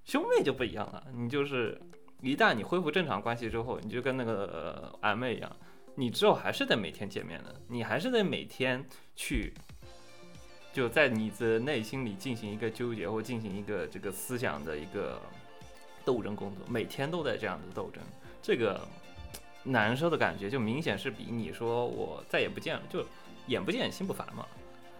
兄妹就不一样了，你就是一旦你恢复正常关系之后，你就跟那个、呃、俺妹一样，你之后还是得每天见面的，你还是得每天去。就在你的内心里进行一个纠结，或进行一个这个思想的一个斗争工作，每天都在这样的斗争，这个难受的感觉就明显是比你说我再也不见了，就眼不见心不烦嘛。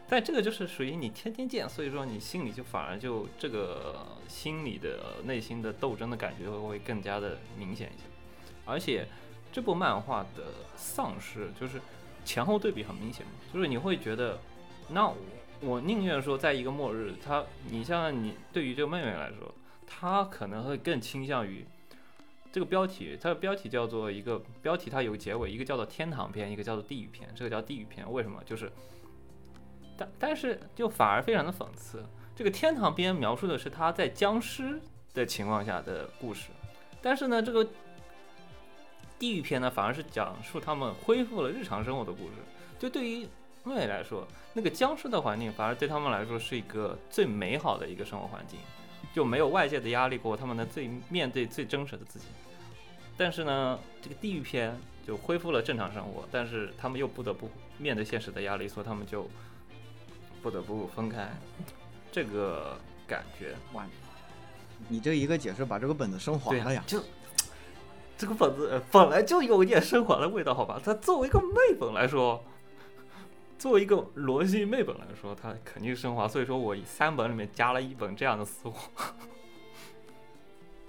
但这个就是属于你天天见，所以说你心里就反而就这个心里的内心的斗争的感觉会更加的明显一些。而且这部漫画的丧尸就是前后对比很明显嘛，就是你会觉得，那我我宁愿说在一个末日，他你像你对于这个妹妹来说，她可能会更倾向于这个标题，它的标题叫做一个标题，它有结尾，一个叫做天堂篇，一个叫做地狱篇，这个叫地狱篇，为什么？就是但但是就反而非常的讽刺，这个天堂篇描述的是他在僵尸的情况下的故事，但是呢，这个地狱篇呢，反而是讲述他们恢复了日常生活的故事。就对于妹妹来说，那个僵尸的环境反而对他们来说是一个最美好的一个生活环境，就没有外界的压力过，他们能最面对最真实的自己。但是呢，这个地狱篇就恢复了正常生活，但是他们又不得不面对现实的压力，所以他们就不得不分开。这个感觉，哇，你这一个解释把这个本子升华对了呀！就这个本子呃本来就有一点升华的味道，好吧？它作为一个妹本来说，作为一个罗辑妹本来说，它肯定是升华。所以说我三本里面加了一本这样的私货。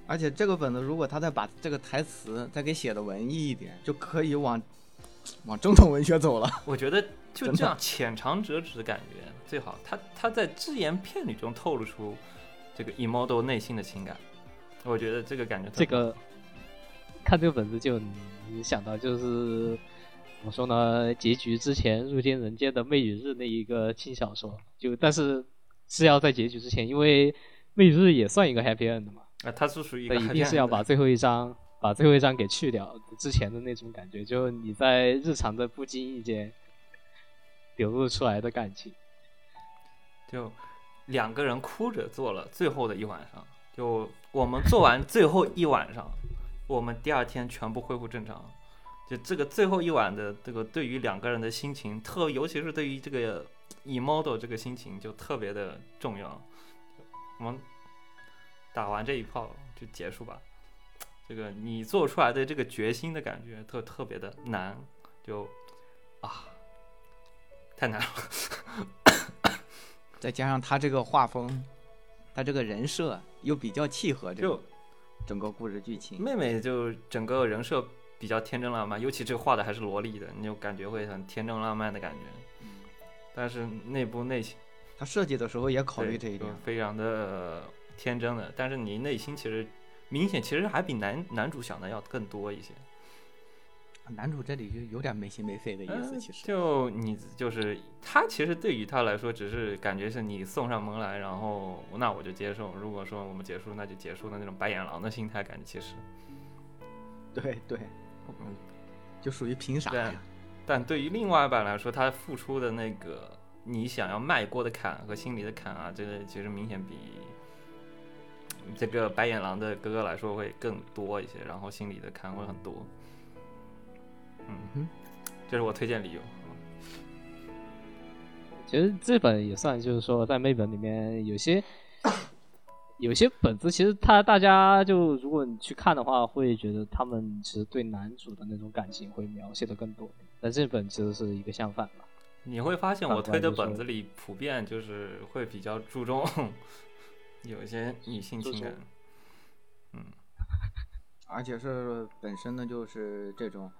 而且这个本子如果他再把这个台词再给写的文艺一点，就可以往往正统文学走了。我觉得就这样浅尝辄止的感觉最好。他他在只言片语中透露出这个 emo 内心的情感，我觉得这个感觉特别这个看这个本子就你想到就是怎么说呢？结局之前入侵人间的魅与日那一个轻小说，就但是是要在结局之前，因为魅与日也算一个 happy end 嘛，啊，它是属于一那个一定是要把最后一张把最后一张给去掉之前的那种感觉，就你在日常的不经意间流露出来的感情。就两个人哭着做了最后的一晚上。就我们做完最后一晚上，我们第二天全部恢复正常。就这个最后一晚的这个，对于两个人的心情，特尤其是对于这个 emo 这个心情，就特别的重要。我们打完这一炮就结束吧。这个你做出来的这个决心的感觉，特特别的难，就啊，太难了。再加上他这个画风，他这个人设又比较契合这个就，整个故事剧情。妹妹就整个人设比较天真浪漫，尤其这个画的还是萝莉的，你就感觉会很天真浪漫的感觉。但是内部内心他设计的时候也考虑这一点。非常的天真的，但是你内心其实明显其实还比男男主想的要更多一些。男主这里就有点没心没肺的意思，嗯其实。就你就是他，其实对于他来说，只是感觉是你送上门来，然后那我就接受。如果说我们结束，那就结束的那种白眼狼的心态，感觉其实，对对，嗯，就属于凭啥对呀？但对于另外一半来说，他付出的那个你想要迈过的坎和心里的坎啊，这个其实明显比这个白眼狼的哥哥来说会更多一些，然后心里的坎会很多。嗯哼，这是我推荐理由。其实这本也算，就是说在妹本里面有些有些本子，其实他大家就如果你去看的话，会觉得他们其实对男主的那种感情会描写的更多，但这本其实是一个相反吧。你会发现我推的本子里普遍就是会比较注重有一些女性情感。嗯，而且是本身呢就是这种，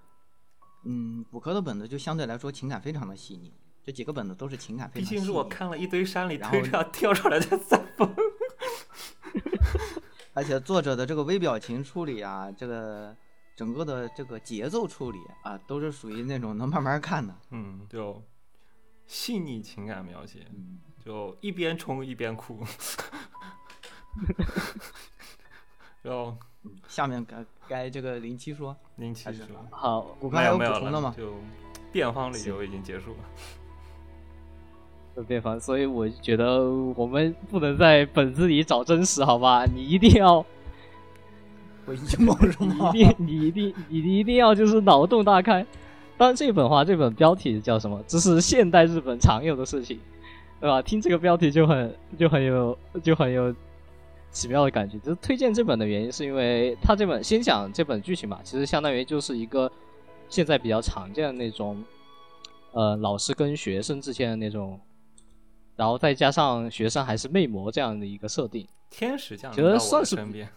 嗯，骨科的本子就相对来说情感非常的细腻，这几个本子都是情感非毕常细腻。竟是我看了一堆山里推出来跳出来的三峰。而且作者的这个微表情处理啊，这个整个的这个节奏处理啊，都是属于那种能慢慢看的。嗯，就细腻情感描写，嗯，就一边冲一边哭。然后下面该该这个零七说，零七说，好，骨科还有没有没有补充的吗？就辩方理由已经结束了。就变方，所以我觉得我们不能在本子里找真实，好吧？你一定要，我阴谋是你吗？一定，你一定，你一定要就是脑洞大开。当然，这本话，这本标题叫什么？这是现代日本常有的事情，对吧？听这个标题就很就很有就很有奇妙的感觉。就是推荐这本的原因，是因为他这本先讲这本剧情吧，其实相当于就是一个现在比较常见的那种，呃，老师跟学生之间的那种，然后再加上学生还是魅魔这样的一个设定。天使降觉临到我得算是的身边，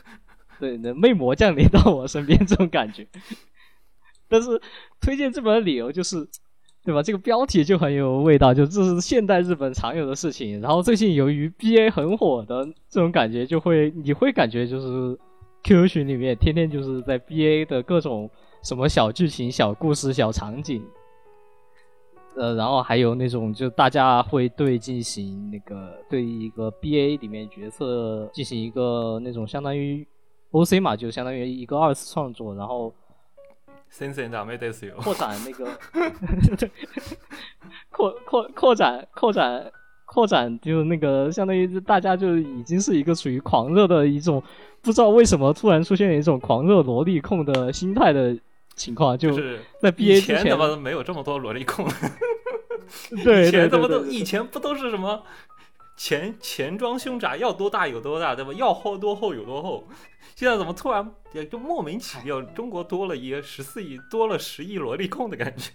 对，那魅魔降临到我身边这种感觉。但是推荐这本的理由就是，对吧？这个标题就很有味道，就这是现代日本常有的事情。然后最近由于 BA 很火的这种感觉，就会你会感觉就是 QQ 群里面天天就是在 BA 的各种什么小剧情、小故事、小场景。呃，然后还有那种，就大家会对进行那个对一个 BA 里面角色进行一个那种相当于 OC 嘛，就相当于一个二次创作，然后先生ダメですよ。扩展那个扩扩扩展扩展扩展，就是那个相当于大家就已经是一个属于狂热的一种，不知道为什么突然出现一种狂热萝莉控的心态的情况，就就是在以 BA 之前前怎么没有这么多萝莉控？对对以前怎对对对么都以前不都是什么 前前装胸宅要多大有多大，对吧？要厚多厚有多厚。现在怎么突然也就莫名其妙，中国多了一个十四亿，多了十亿萝莉控的感觉。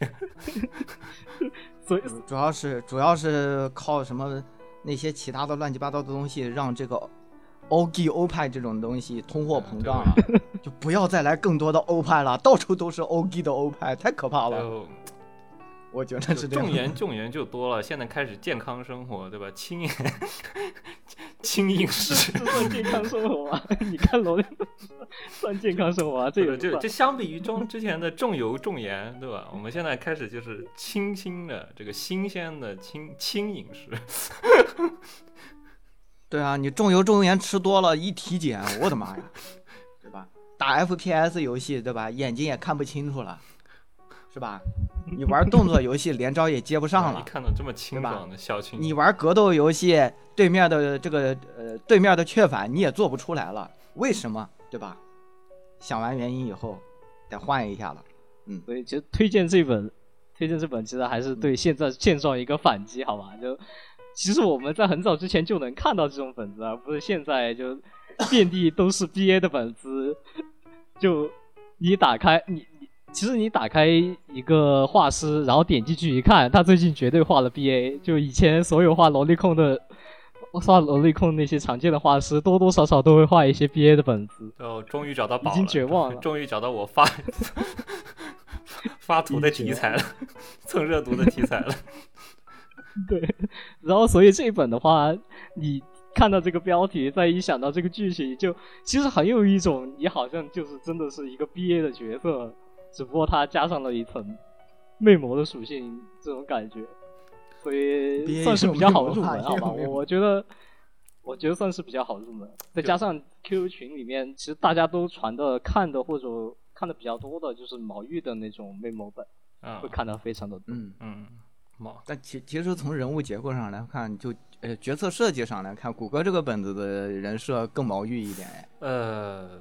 所以主要是主要是靠什么那些其他的乱七八糟的东西，让这个欧 G 欧派这种东西通货膨胀了，就不要再来更多的欧派了，到处都是欧 G 的欧派，太可怕了。就我觉得是这样重。盐重盐就多了，现在开始健康生活，对吧？轻盐轻饮食。这算健康生活吗？你看萝莉算健康生活啊？这个算这个就这相比于中之前的重油重盐，对吧？我们现在开始就是清新的这个新鲜的轻轻饮食。对啊，你重油重盐吃多了，一体检，我的妈呀，对吧？打 FPS 游戏，对吧？眼睛也看不清楚了，是吧？你玩动作游戏，连招也接不上一了。看到这么清爽的小青，你玩格斗游戏，对面的这个呃对面的雀反你也做不出来了，为什么？对吧？想完原因以后，得换一下了。嗯所以其实推荐这本，推荐这本其实还是对现在现状一个反击，好吧？就其实我们在很早之前就能看到这种本子，而不是现在就遍地都是 BA 的本子。就你打开你你，其实你打开一个画师，然后点进去一看，他最近绝对画了 BA。就以前所有画萝莉控的画萝莉控那些常见的画师，多多少少都会画一些 BA 的本子。哦，终于找到宝已经绝望了终于找到我发发图的题材了，蹭热度的题材了。对，然后所以这一本的话，你看到这个标题，再一想到这个剧情，就其实很有一种你好像就是真的是一个 BA 的角色，只不过它加上了一层魅魔的属性，这种感觉，所以算是比较好入门，好吧？我我觉得。我觉得算是比较好入门，再加上 QQ 群里面，其实大家都传的、看的或者看的比较多的，就是毛玉的那种魅魔本，啊会，看的非常的多。嗯，嗯，毛但其其实从人物结构上来看，就呃角色设计上来看，谷歌这个本子的人设更毛玉一点哎。呃，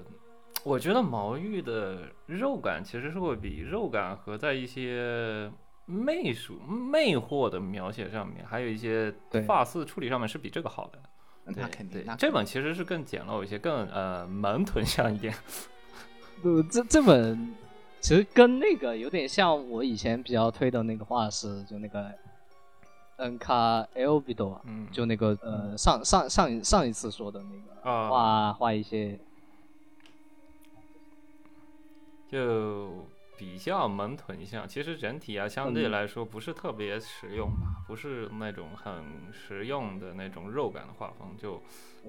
我觉得毛玉的肉感其实是会比肉感和在一些媚术魅惑的描写上面，还有一些对发丝处理上面是比这个好的。那肯定，这本其实是更简陋一些，更呃萌臀像一点。呃，这这本其实跟那个有点像我以前比较推的那个画师，就那个 N 卡 L B 多，嗯，就那个呃上上上一上一次说的那个啊，画画一些就比较萌臀像，其实整体啊相对嗯来说不是特别实用吧，不是那种很实用的那种肉感的画风，就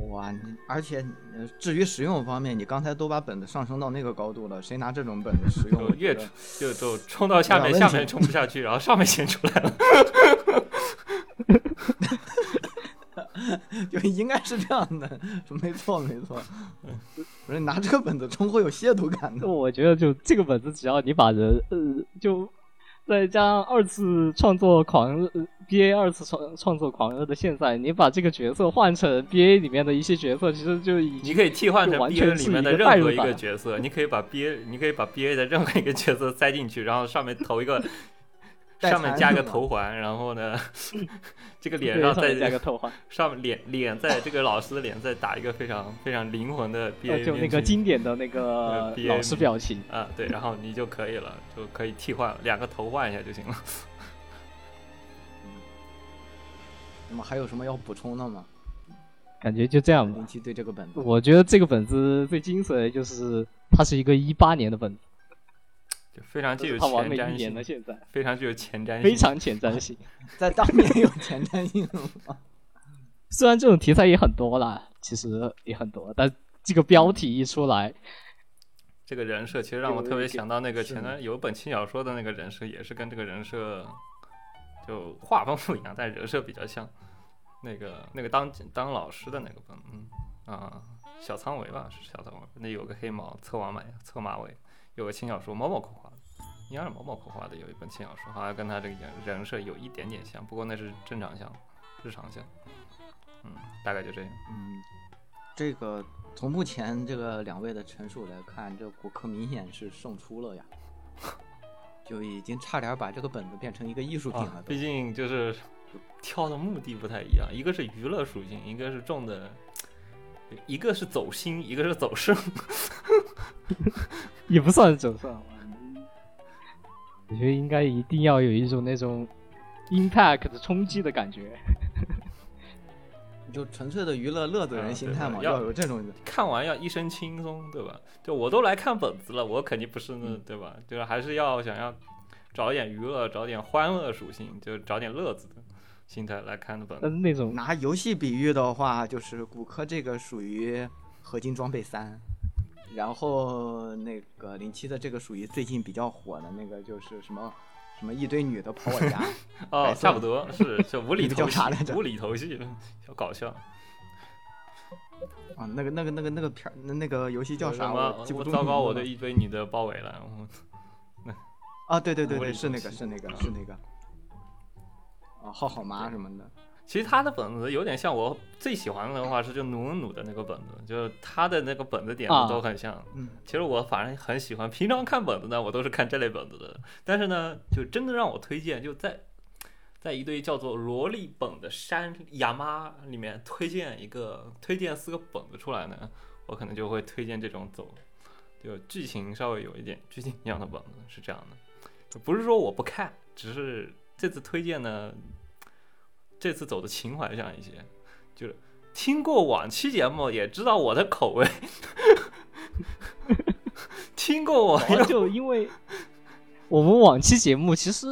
哇，你而且呃至于实用方面，你刚才都把本子上升到那个高度了，谁拿这种本子实用？就越就就冲到下面，下面冲不下去，然后上面先出来了。就应该是这样的，没错没错。不是拿这个本子冲会有亵渎感的。我觉得就这个本子，只要你把人呃，就再加上二次创作狂 BA 二次创创作狂热的现在，你把这个角色换成 BA 里面的一些角色，其实就已你可以替换成完 BA 全里面的任何一个角色，你可以把 BA，你可以把 BA 的任何一个角色塞进去，然后上面投一个，带上面加个头环，然后呢，这个脸上上再加个头环，上面脸脸在这个老师的脸再打一个非常非常灵魂的就那个经典的那个老师表情。啊，对，然后你就可以了，就可以替换两个头换一下就行了。那么还有什么要补充的吗？感觉就这样吧林。奇对这个本子，我觉得这个本子最精髓的就是它是一个一八年的本子，就非常具有它完美前瞻性，现在非常具有前瞻性，非常前瞻性。在当年有前瞻性吗？虽然这种题材也很多啦，其实也很多，但这个标题一出来，这个人设其实让我特别想到那个前段有一本轻小说的那个人设，也是跟这个人设就画风不一样，但人设比较像。那个那个当当老师的那个本，嗯啊，小仓唯吧，是小仓唯，那有个黑毛侧马尾，侧马尾，有个轻小说，某某口画的，应该是某某口画的，有一本轻小说，好像跟他这个人人设有一点点像，不过那是正常像，日常像，嗯，大概就这样。嗯，这个从目前这个两位的陈述来看，这骨科明显是胜出了呀，就已经差点把这个本子变成一个艺术品了啊，毕竟就是挑的目的不太一样，一个是娱乐属性，一个是重的，一个是走心，一个是走肾。也不算走肾。我觉得应该一定要有一种那种 impact 的冲击的感觉。就纯粹的娱乐乐子人啊心态嘛，要要有这种看完要一身轻松，对吧？就我都来看本子了，我肯定不是那，嗯对吧？就是还是要想要找点娱乐，找点欢乐属性，就找点乐子的心态来看的吧。那。那种拿游戏比喻的话，就是骨科这个属于合金装备三，然后那个零七的这个属于最近比较火的那个，就是什么什么一堆女的跑我家，哦，差不多是就无厘 头啥来，着无厘头戏，小搞笑。啊，那个那个那个那个片，那那个游戏叫啥？什么我记不住。糟糕，我对一堆女的包围了。我啊，对对对对，是那个是那个是那个。啊，浩好妈什么的，其实他的本子有点像我最喜欢的话是就努努的那个本子，就是他的那个本子点啊子都很像。嗯，其实我反正很喜欢，平常看本子呢，我都是看这类本子的。但是呢，就真的让我推荐，就在在一堆叫做萝莉本的山亚妈里面推荐一个，推荐四个本子出来呢，我可能就会推荐这种走，就剧情稍微有一点剧情一样的本子，是这样的。就不是说我不看，只是这次推荐呢，这次走的情怀上一些，就是听过往期节目也知道我的口味，听过我就因为我们往期节目其实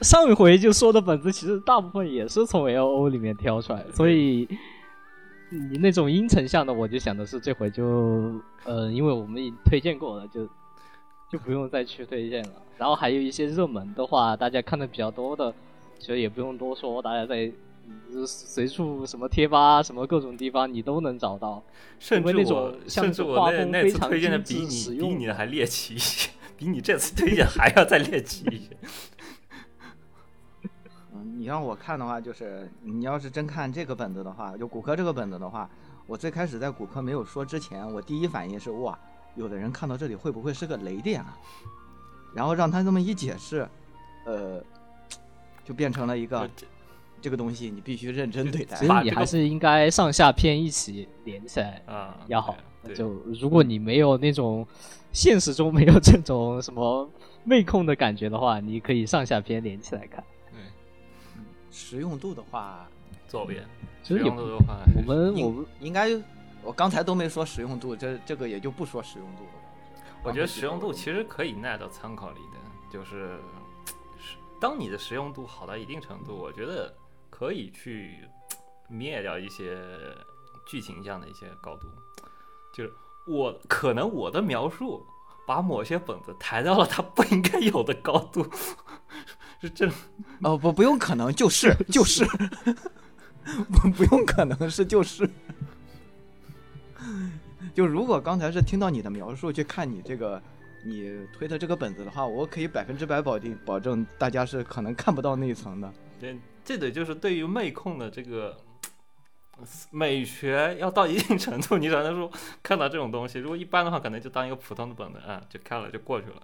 上一回就说的本子，其实大部分也是从 L O 里面挑出来的，所以你那种阴沉向的，我就想的是这回就呃，因为我们已经推荐过了，就就不用再去推荐了。然后还有一些热门的话，大家看的比较多的，其实也不用多说，大家在。嗯随处什么贴吧，什么各种地方你都能找到。甚至我像甚至我那那次推荐的比你比你的还猎奇一些，比你这次推荐还要再猎奇一些。嗯，你让我看的话，就是你要是真看这个本子的话，就骨科这个本子的话，我最开始在骨科没有说之前，我第一反应是哇，有的人看到这里会不会是个雷电啊？然后让他这么一解释，呃，就变成了一个就这个东西你必须认真对待其。实把这个你还是应该上下篇一起连起来啊，要好。就如果你没有那种现实中没有这种什么妹控的感觉的话，你可以上下篇连起来看。对实用度的话，左边，实用度的话，我们我应们应该我刚才都没说实用度，这这个也就不说实用度了。我觉得实用度其实可以纳到参考里的，就是是当你的实用度好到一定程度，我觉得可以去灭掉一些剧情这样的一些高度。就是我可能我的描述把某些本子抬到了它不应该有的高度，是这。哦不不用可能就是就是，不不用可能是就是。就如果刚才是听到你的描述去看你这个你推的这个本子的话，我可以百分之百保定保证大家是可能看不到那一层的。对，这得就是对于妹控的这个美学要到一定程度，你才能说看到这种东西。如果一般的话，可能就当一个普通的本子啊、就看了就过去了，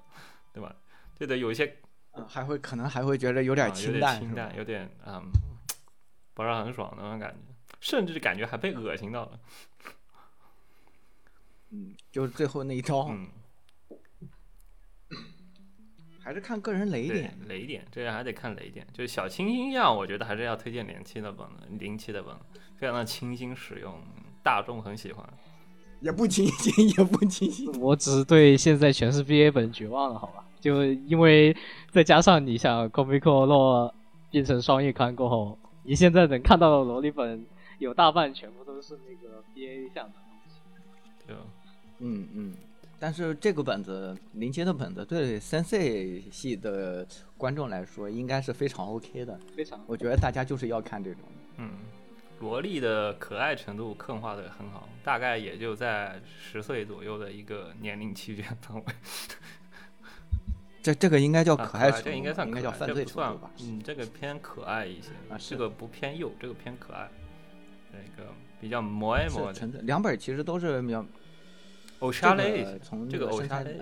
对吧？这得有一些嗯，还会可能还会觉得有点啊有清淡，清淡，有点嗯，不是很爽的那种感觉，甚至感觉还被恶心到了。嗯，就是最后那一招，嗯，还是看个人雷点。，雷点，这个还得看雷点。就是小清新样，我觉得还是要推荐零七的本子，零七的本非常的清新实用，大众很喜欢。也不清新，也不清新。我只是对现在全是 BA 本绝望了，好吧？就因为再加上你想 Comic 洛变成双月刊过后，你现在能看到的萝莉本有大半全部都是那个 BA 向的东西。对嗯嗯，但是这个本子林杰的本子对 Sensei 系的观众来说应该是非常 OK 的。非常我觉得大家就是要看这种。嗯，萝莉的可爱程度刻画的很好，大概也就在十岁左右的一个年龄区间范围。这这个应该叫啊可爱程这应该算叫犯罪度吧？嗯，这个偏可爱一些，啊是这个不偏幼，这个偏可爱，那个比较磨一磨的。是纯粹两本其实都是描偶这像类从这个偶像类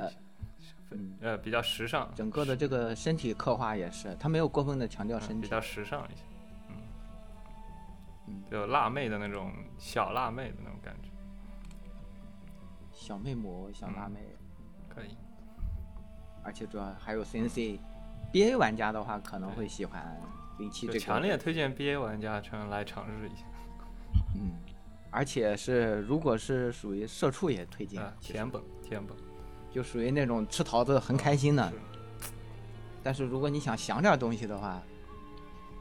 嗯呃比较时尚，整个的这个身体刻画也是，他没有过分的强调身体。嗯比较时尚一些，嗯嗯，有辣妹的那种小辣妹的那种感觉，小妹模、小辣嗯妹，可以。而且主要还有 Sensei。BA 玩家的话可能会喜欢零七这个，强烈推荐 BA 玩家尝来尝试一下嗯，而且是如果是属于社畜也推荐啊，，甜本甜本，就属于那种吃桃子很开心的是。但是如果你想想点东西的话，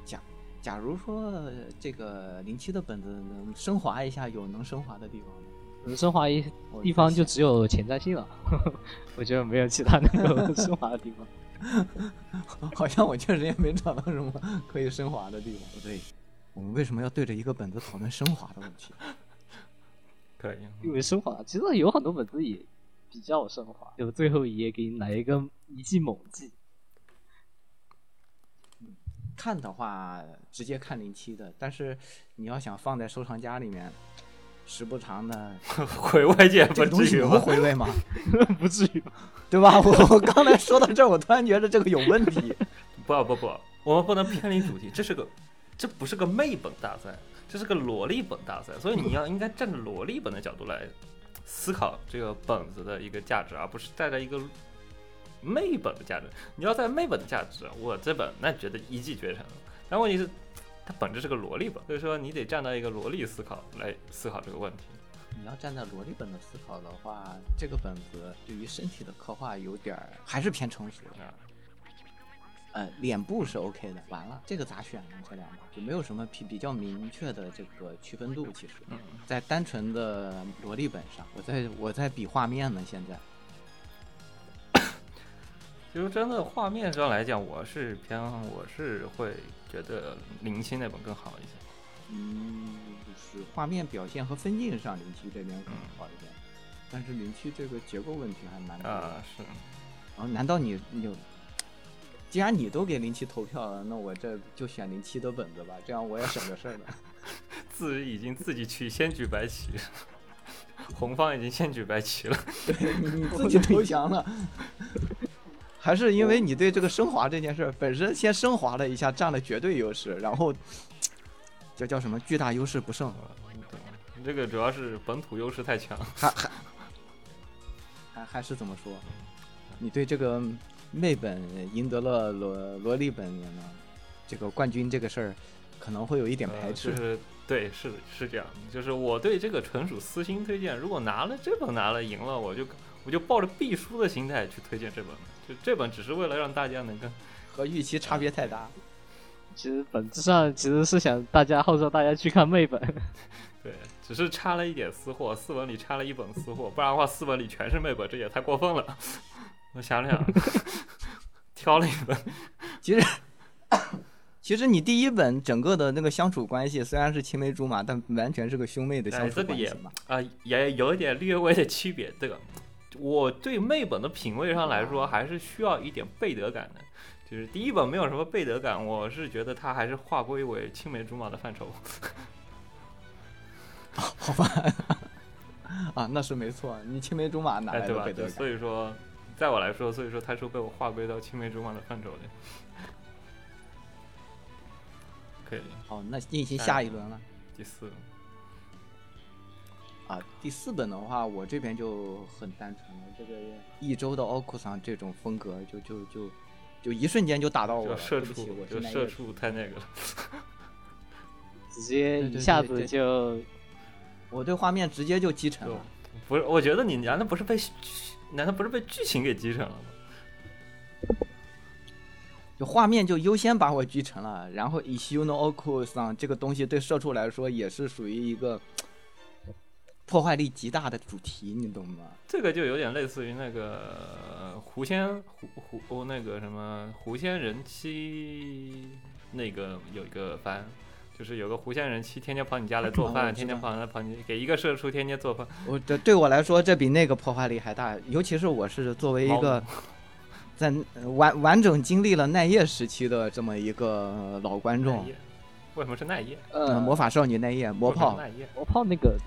假假如说这个零七的本子能升华一下，有能升华的地方吗？能升华一地方就只有前瞻性了，我觉得没有其他能够 升华的地方。好像我确实也没找到什么可以升华的地方。不对，我们为什么要对着一个本子讨论升华的问题？可以。因为升华其实有很多本子也比较升华，就最后一页给你来一个一记猛记，看的话，直接看零七的，但是你要想放在收藏夹里面，时不常的，回味也不这个东西能至于吧？回味吗？不至于吧？对吧？我我刚才说到这儿，我突然觉得这个有问题。不不不，我们不能偏离主题，这是个，这不是个妹本大赛，这是个萝莉本大赛，所以你要应该站在萝莉本的角度来思考这个本子的一个价值，而不是站在一个妹本的价值。你要在妹本的价值，我这本那觉得一骑绝尘，但问题是，它本质是个萝莉本，所以说你得站到一个萝莉思考来思考这个问题。你要站在萝莉本的思考的话，这个本子对于身体的刻画有点儿还是偏成熟的。啊，呃，脸部是 OK 的。完了，这个咋选呢？这两把就没有什么比比较明确的这个区分度。其实，嗯，在单纯的萝莉本上，我在我在比画面呢。现在，其实真的画面上来讲，我是偏我是会觉得零七那本更好一些。嗯，就是画面表现和分镜上，零七这边可能好一点。但是零七这个结构问题还蛮多的。啊，是，然后，难道你你就，既然你都给零七投票了，那我这就选零七的本子吧，这样我也省着事儿了。自已经自己去先举白旗，红方已经先举白旗了。对你你自己投降了，还是因为你对这个升华这件事本身先升华了一下，占了绝对优势，然后叫叫什么巨大优势不胜，对，这个主要是本土优势太强。还还还还是怎么说？你对这个妹本赢得了萝萝莉本呢这个冠军这个事儿，可能会有一点排呃，斥。就是对，是是这样，就是我对这个纯属私心推荐。如果拿了这本拿了赢了，我就我就抱着必输的心态去推荐这本，就这本只是为了让大家能跟和预期差别太大。其实本质上其实是想大家号召大家去看妹本，对，只是差了一点私货，四本里差了一本私货，不然的话四本里全是妹本，这也太过分了。我想想，挑了一本，其实，其实你第一本整个的那个相处关系虽然是青梅竹马，但完全是个兄妹的相处关系嘛。啊、也有一点略微的区别。这个，我对妹本的品味上来说，还是需要一点背德感的。就是第一本没有什么背德感，我是觉得它还是划归为青梅竹马的范畴。好吧，啊，那是没错，你青梅竹马哪哎，对吧？来的背德感？就所以说，在我来说，所以说它是被我划归到青梅竹马的范畴里。可以，好，那进行下一轮了。第四，啊，第四本的话，我这边就很单纯了，这个一周的奥库桑这种风格就，就就就一瞬间就打到我了。就社对不起，畜我，就南叶社畜太那个了。直接一下子就我对画面直接就击沉了。不是，我觉得你难道不是被难道不是被剧情给击沉了吗？就画面就优先把我击沉了，然后以 u n o Oku 上这个东西对社畜来说也是属于一个破坏力极大的主题，你懂吗？这个就有点类似于那个呃狐仙狐狐哦那个什么狐仙人妻那个有一个番，就是有个狐仙人妻天天跑你家来做哦饭，天天跑来跑你给一个社畜天天做饭，我这对我来说，这比那个破坏力还大，尤其是我是作为一个 在呃完完整经历了奈叶时期的这么一个呃老观众奈，叶为什么是奈叶？呃，呃魔法少女奈叶魔炮是，奈叶？魔炮那个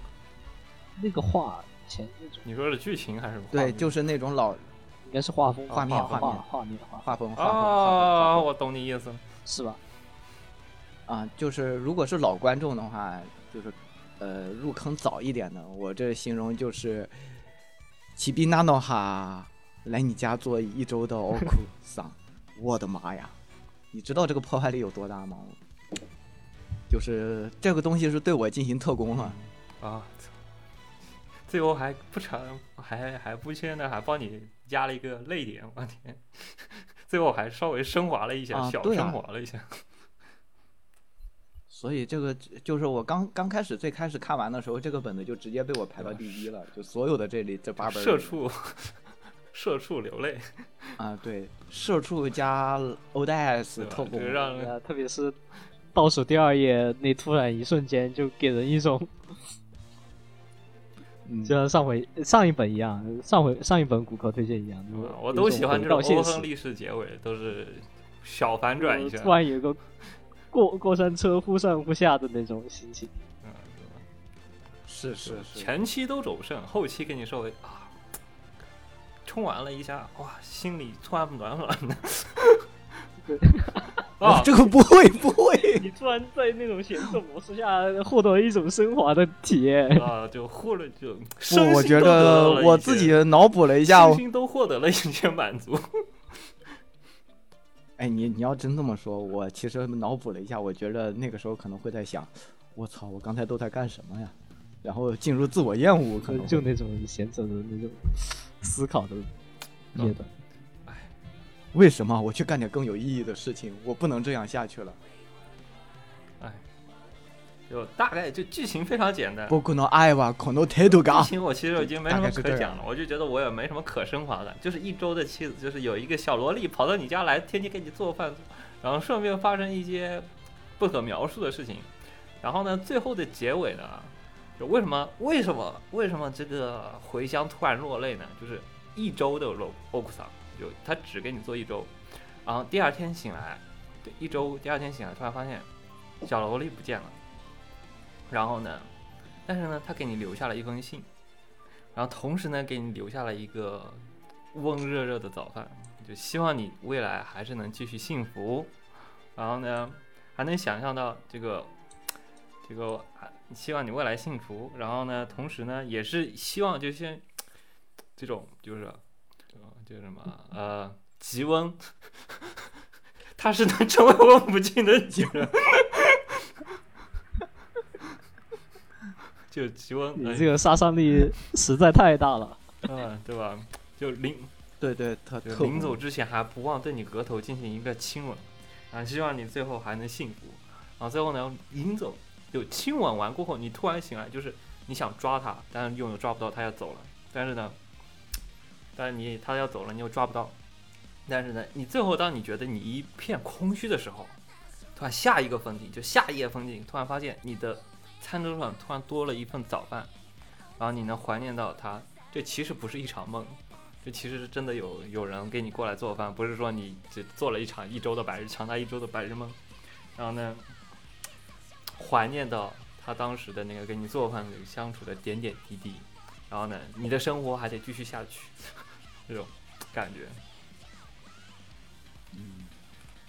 那个画前你说是剧情还是画对，就是那种老应该是画风画面画画面画面画画风画风画啊，风我懂你意思了。是吧？啊，就是如果是老观众的话，就是呃入坑早一点的，我这形容就是奇比纳诺哈来你家做一周的奥库 桑，我的妈呀！你知道这个破坏力有多大吗？就是这个东西是对我进行特工了，啊，最后还不成，还还不现在还帮你加了一个泪点，我天！最后还稍微升华了一下，小升华了一下。所以这个就是我刚刚开始最开始看完的时候，这个本子就直接被我排到第一了，就所有的这里这八本社畜，社畜流泪，啊，对，社畜加 ODS 特工，让特别是倒数第二页那突然一瞬间，就给人一种嗯就像上回上一本一样，上回上一本骨科推荐一样，我都喜欢这种欧亨利式结尾，都是小反转一下。突然有一个过过山车忽上忽下的那种心情。嗯是是是，前期都走肾，后期给你稍微啊，冲完了一下，哇，心里突然暖暖的。对 啊哦，这个不会不会，你突然在那种闲置模式下获得一种升华的体验，啊，就获了就我觉得我自己脑补了一下，身心都获得了一些满足。哎，你你要真这么说，我其实脑补了一下，我觉得那个时候可能会在想，我操，我刚才都在干什么呀？然后进入自我厌恶，可能就就那种闲着的那种 思考的阶段。哎为什么我去干点更有意义的事情？我不能这样下去了。哎，就大概就剧情非常简单。僕の愛はこの程度剧が。情我其实已经没什么大概是这样可讲了，我就觉得我也没什么可升华的，就是一周的妻子，就是有一个小萝莉跑到你家来，天天给你做饭，然后顺便发生一些不可描述的事情，然后呢，最后的结尾呢，就为什么为什么为什么这个茴香突然落泪呢？就是一周的欧欧库桑，就他只给你做一周，然后第二天醒来，对，一周第二天醒来，突然发现小萝莉不见了， 然后呢？但是呢，他给你留下了一封信，然后同时呢，给你留下了一个温热热的早饭，就希望你未来还是能继续幸福，然后呢，还能想象到这个这个，希望你未来幸福，然后呢，同时呢，也是希望就先这种就是就什么呃吉温，他是能成为温不进的吉人。就吉温，你这个杀伤力实在太大了。嗯，对吧？就临对对，特就特临走之前还不忘对你额头进行一个亲吻，啊，希望你最后还能幸福。然后最后呢，临走就亲吻完过后，你突然醒来，就是你想抓他，但是又抓不到，他要走了。但是呢，但是你他要走了，你又抓不到。但是呢，你最后当你觉得你一片空虚的时候，突然下一个风景，就下一页风景，突然发现你的餐桌上突然多了一份早饭，然后你能怀念到他。这其实不是一场梦，这其实是真的有有人给你过来做饭，不是说你只做了一场一周的白日长达一周的白日梦，然后呢，怀念到他当时的那个给你做饭的相处的点点滴滴，然后呢，你的生活还得继续下去，这种感觉。嗯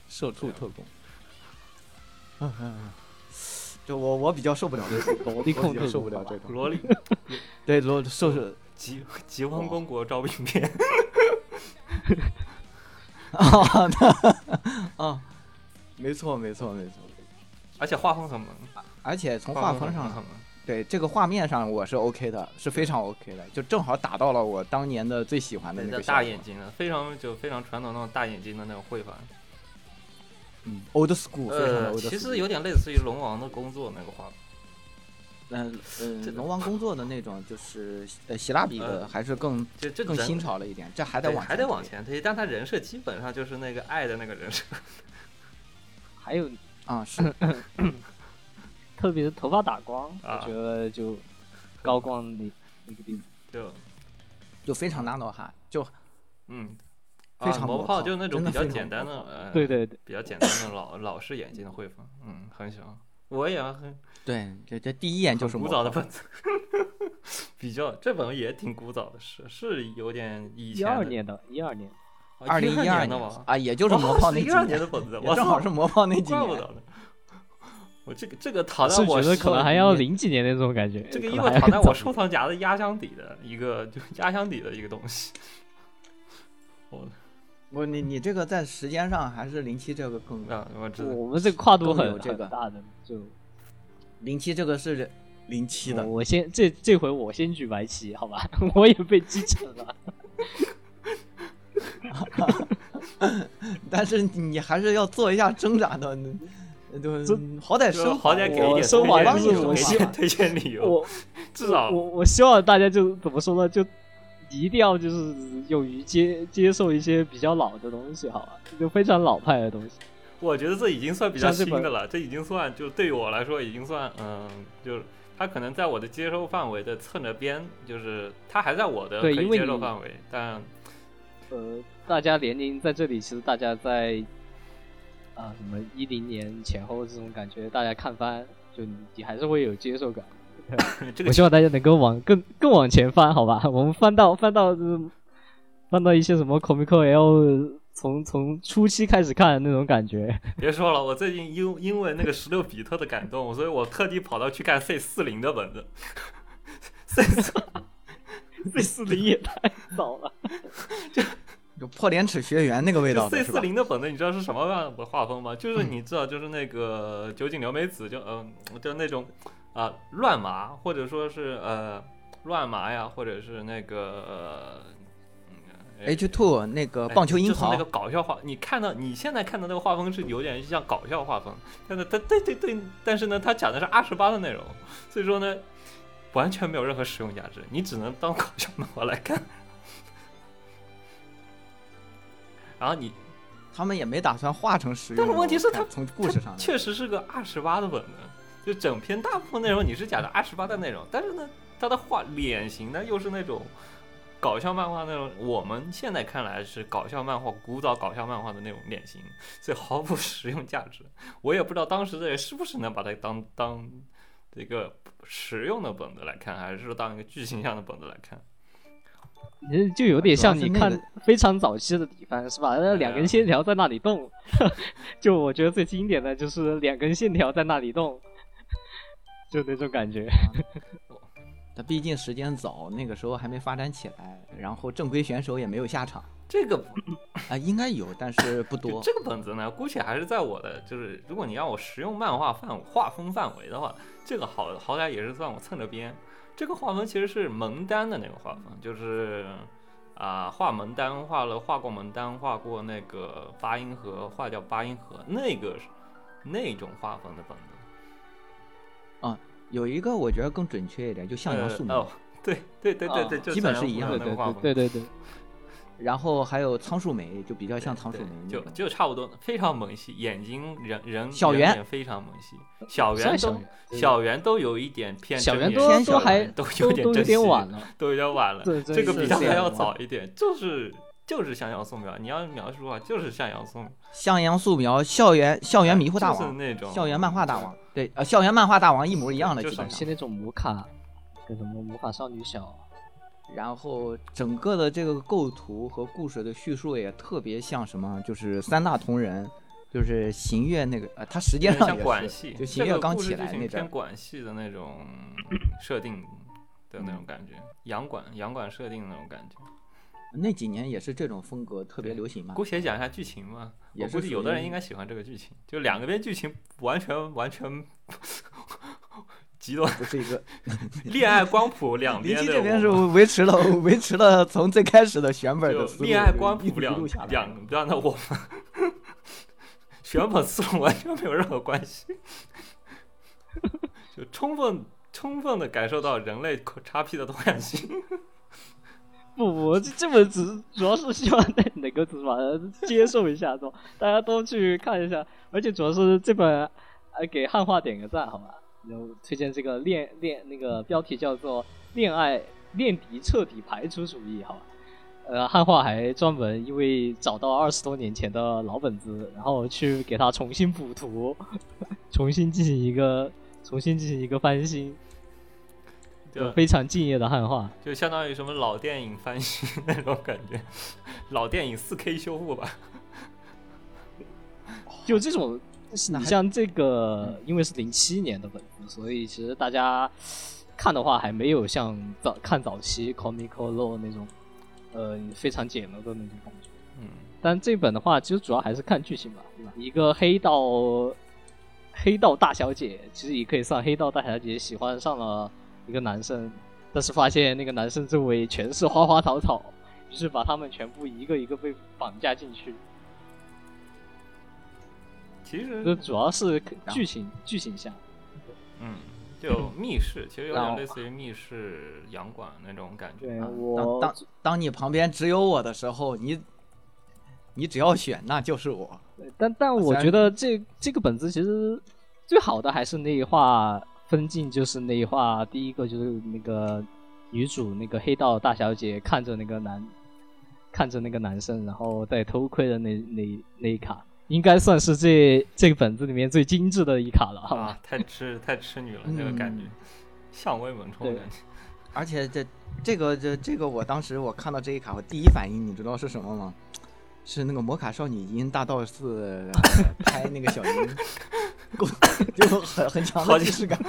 社畜特工。嗯嗯嗯，就我我比较受不了这种，萝莉控我比较受不了这种。萝莉 对，萝受是吉吉翁公国招兵片，啊，那啊，没错没错没错。而且画风很萌，而且从画风上，很萌。对这个画面上我是 OK 的，是非常 OK 的，就正好打到了我当年的最喜欢的那个大眼睛的，非常就非常传统那种大眼睛的那种绘法。嗯，old school，非常的呃其。实有点类似于龙王的工作那个画法。嗯嗯，这龙王工作的那种就是呃希腊比的呃还是更更就这人新潮了一点，这还得往还得往前推，但他人设基本上就是那个爱的那个人设。还有啊，是 特别是头发打光，啊我觉得就高光那那个地方。就就非常 nano 哈，就嗯，非啊魔常魔炮炮就是那种比较简单的，呃，对对对，比较简单的老老式眼镜的绘风，嗯，很喜欢。我也很对，这这第一眼就是很古早的本子，比较这本也挺古早的，是是有点以前的二年的，一二年，二零一二年的嘛，啊，也就是魔炮那一二几年年的本子，我正好是魔炮那 几年。怪不得呢。我这个这个躺在我觉得可能还要零几年那种感觉。这个可能还要因为躺在我收藏夹的压箱底的一个，就压箱底的一个东西。我不，你你这个在时间上还是零七这个更啊，我知道，我们这个跨度很有这个大的，就零七这个是零七的我，先这这回我先举白旗，好吧？我也被击沉了。但是你还是要做一下挣扎的，就这好歹就升好歹给一我点推升华荐理由，就是我希望推荐理由，我至少我我希望大家就怎么说呢？就一定要就是勇于接接受一些比较老的东西，好吧？就非常老派的东西。我觉得这已经算比较新的了，这已经算就对于我来说已经算嗯，就是它可能在我的接受范围的侧着边，就是它还在我的可以接受范围，但呃，大家年龄在这里，其实大家在啊、什么一零年前后这种感觉，大家看番，就你你还是会有接受感。这个我希望大家能够往更更往前翻，好吧？我们翻到翻到嗯翻到一些什么 Comic L，从从初期开始看的那种感觉。别说了，我最近因因为那个十六比特的感动，所以我特地跑到去看 C 四零的本子。C 四 C 四零也太早了，就有破脸齿学园那个味道 C？四零的本子你知道是什么样的画风吗？就是你知道，就是那个酒井留美子，就嗯、就那种啊、乱麻，或者说是呃乱麻呀，或者是那个 H two 那个哎棒球樱桃就是那个，搞笑画，你看到你现在看到那个画风是有点像搞笑画风，但是他对对对，但是呢，他讲的是二十八的内容，所以说呢，完全没有任何实用价值，你只能当搞笑漫画来看。然后你他们也没打算画成实用。但是问题是它我看从故事上确实是个二十八的本子，就整篇大部分内容你是讲的二十八的内容，但是呢，他的画脸型呢又是那种搞笑漫画那种，我们现在看来是搞笑漫画、古早搞笑漫画的那种脸型，所以毫无实用价值。我也不知道当时的人是不是能把它当当这个实用的本子来看，还是说当一个剧情向的本子来看。其实就有点像你看非常早期的底番是吧？那两根线条在那里动，就我觉得最经典的就是两根线条在那里动，就那种感觉。他毕竟时间早，那个时候还没发展起来，然后正规选手也没有下场这个啊，应该有，但是不多。这个本子呢，姑且还是在我的就是，如果你让我实用漫画范画风范围的话，这个好好歹也是算我蹭着边。这个画风其实是蒙丹的那个画风，就是啊、画蒙丹画了画过蒙丹，画过那个八音盒，画叫八音盒，那个是那种画风的本子。有一个我觉得更准确一点，就向阳素描，呃哦，对对对对对，啊就基本是一样的对对。对对对对，然后还有仓树美，就比较像仓树对美就。就差不多，非常萌系，眼睛人人小圆非常萌系，小圆都小圆都有一点偏小圆都都还都都有点都有点晚了，都有点晚了。这这个比他还要早。一点，就是就是向阳素描。你要描述的话，就是向阳素描，向阳素描，校园校园迷糊大就是王，那种校园漫画大王，对，呃，校园漫画大王一模一样的，就是基本上。像那种魔卡，跟什么魔法少女小，然后整个的这个构图和故事的叙述也特别像什么，就是三大同人，就是行月那个，呃，他实际有点像上也是，管系，就行月刚起来那阵偏，管系的那种 设定的那种感觉，洋管洋管设定的那种感觉。那几年也是这种风格特别流行嘛姑。且讲一下剧情嘛，也我估计有的人应该喜欢这个剧情，就两个边剧情完全完全极端，不是一个，恋爱光谱两林边这边是维持了维持了从最开始的选本的思路，恋爱光谱两两端的我们，选本思路完全没有任何关系，就充分充分的感受到人类叉 P 的多样性。不不，这这本只主要是希望大家能够怎么接受一下，是吧？大家都去看一下，而且主要是这本，呃，给汉化点个赞，好吧？然后推荐这个恋恋那个标题叫做《恋爱恋敌彻底排除主义》，好吧？呃，汉化还专门因为找到二十多年前的老本子，然后去给它重新补图，重新进行一个重新进行一个翻新，就非常敬业的汉化。就相当于什么老电影翻新那种感觉，老电影四 K 修复吧。就这种，你像这个，因为是零七年的本子，所以其实大家看的话，还没有像早看早期 Comico Law 那种，呃，非常简陋的那种感觉。嗯，但这本的话，其实主要还是看剧情吧，对吧？一个黑道黑道大小姐，其实也可以算黑道大小姐喜欢上了一个男生，但是发现那个男生周围全是花花草草，于是把他们全部一个一个被绑架进去。其实这主要是剧情剧情下。嗯，就密室，其实有点类似于密室洋馆那种感觉。我当当当你旁边只有我的时候，你你只要选，那就是我。但但我觉得这这个本子其实最好的还是那一话分镜，就是那一话第一个就是那个女主那个黑道大小姐看着那个男看着那个男生，然后戴偷窥的那那那一卡，应该算是这这个本子里面最精致的一卡了，好吧？啊，太痴太痴女了，这个感觉嗯，向威猛冲的感觉。而且这这个这这个，我当时我看到这一卡，我第一反应你知道是什么吗？是那个魔卡少女樱大道寺、呃拍那个小樱，够 就很很强的即视感。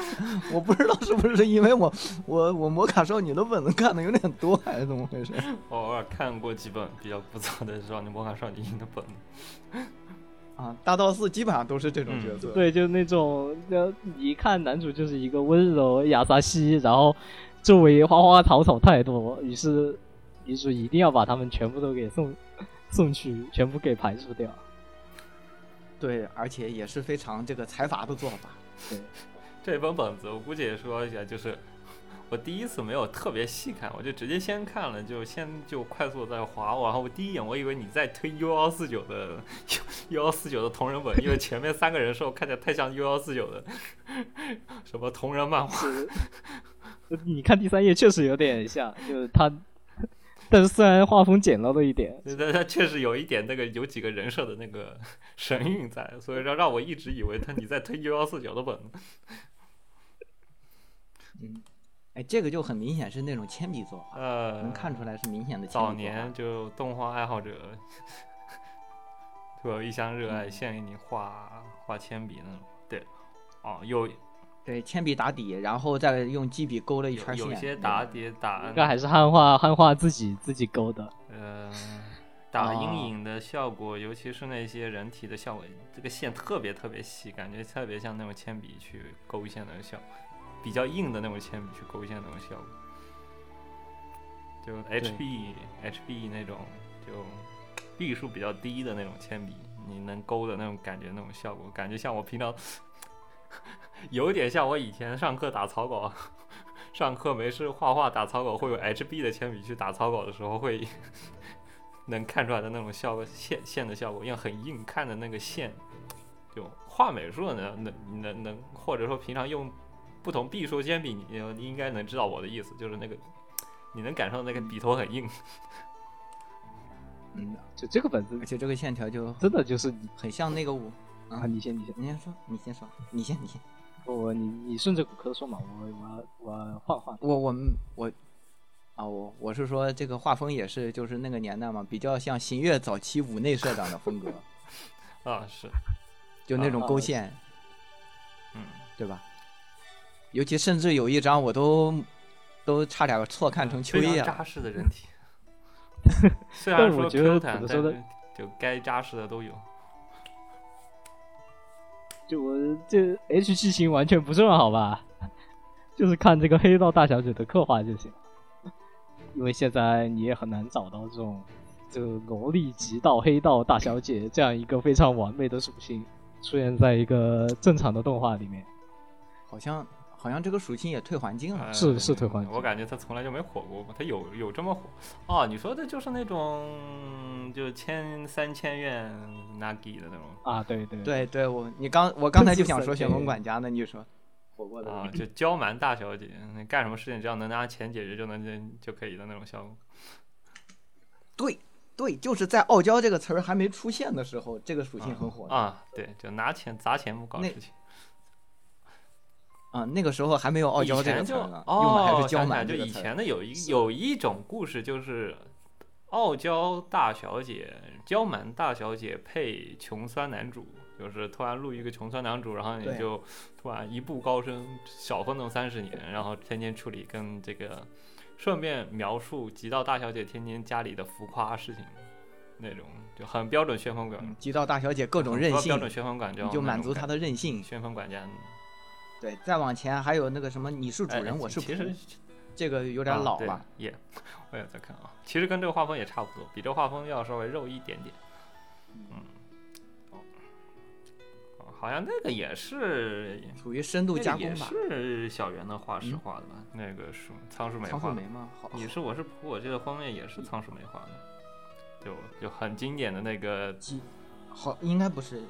我不知道是不是因为我我我魔卡少女的本子看的有点多，还是怎么回事？我偶尔看过几本比较不错的少女魔卡少女樱的本子。啊，大道寺基本上都是这种角色。对，就那种，呃，你一看男主就是一个温柔雅萨西，然后周围花花草草太多，于是女主一定要把他们全部都给送送去，全部给排除掉。对，而且也是非常这个财阀的做法。对，这本本子我估计也说一下，就是我第一次没有特别细看，我就直接先看了，就先就快速在划，然后我第一眼我以为你在推 U 幺四九的 U 幺四九的同人本，因为前面三个人设看起来太像 U 幺四九的什么同人漫画。你看第三页确实有点像，就是他，但是虽然画风简陋了一点，但它确实有一点那个有几个人设的那个 神韵在，所以让让我一直以为他你在推 U 幺四九的本。嗯，哎，这个就很明显是那种铅笔作画，呃，能看出来是明显的铅笔早年就动画爱好者，突有一腔热爱，献给你画画铅笔那种。对，哦，有对铅笔打底，然后再用基笔勾了一有圈线。有些打底打应该还是汉化汉化自己自己勾的。呃打哦阴影的效果，尤其是那些人体的效果，这个线特别特别细，感觉特别像那种铅笔去勾线的效果，比较硬的那种铅笔去勾线的那种效果。就 HB HB 那种就笔数比较低的那种铅笔，你能勾的那种感觉，那种效果，感觉像我平常有点像我以前上课打草稿，上课没事画画打草稿会有 HB 的铅笔去打草稿的时候会 能看出来的那种效果线线的效果，因为很硬，看的那个线，就画美术的能能能能，或者说平常用不同笔数铅笔，你你应该能知道我的意思，就是那个你能感受到那个笔头很硬。嗯，就这个本子而且这个线条就真的就是很像那个我。啊，你先你先，你先说，你先说，你先，你先。我你你顺着骨科说嘛，我我我换换。我我们我啊，我我是说这个画风也是，就是那个年代嘛，比较像新月早期五内社长的风格，啊，是，就那种啊勾线，嗯，对吧？尤其甚至有一张我都都差点错看成秋叶了。扎实的人体。虽然说 Q 弹，就该扎实的都有。就我这 H 剧情完全不重要，好吧？就是看这个黑道大小姐的刻画就行。因为现在你也很难找到这种这个萝莉级到黑道大小姐这样一个非常完美的属性出现在一个正常的动画里面。好像好像这个属性也退环境了。呃是是退环境我感觉他从来就没火过嘛，他有有这么火？哦，你说的就是那种就千三千院 Nagi 的那种啊，对对对对，我你刚我刚才就想说这是旋风管家呢，你说 火过的啊，就娇蛮大小姐，你干什么事情只要能拿钱解决就能就就可以的那种效果。对对，就是在傲娇这个词儿还没出现的时候，这个属性很火的啊，对，就拿钱砸钱不搞事情。啊，那个时候还没有傲娇这个词呢，用的还哦，是娇想起来就以。前的有一有一种故事，就是傲娇大小姐、娇蛮大小姐配穷酸男主，就是突然录一个穷酸男主，然后你就突然一步高升，小奋斗三十年，然后天天处理跟这个，顺便描述极道大小姐天天家里的浮夸事情，那种就很标准旋风管，嗯，极道大小姐各种任性标，准旋风管家，就满足她的任性。旋风管家。对，再往前还有那个什么，你是主哎人，我是其实，这个有点老了。也，我也在看啊。其实跟这个画风也差不多，比这画风要稍微肉一点点。嗯，哦，哦好像那个也是属于深度那个也加工吧。是小圆的画师嗯画的吧？那个是仓鼠梅仓画的。树梅吗？好，你是我是仆，我记得封面也是仓鼠梅画的，就就很经典的那个好，应该不是，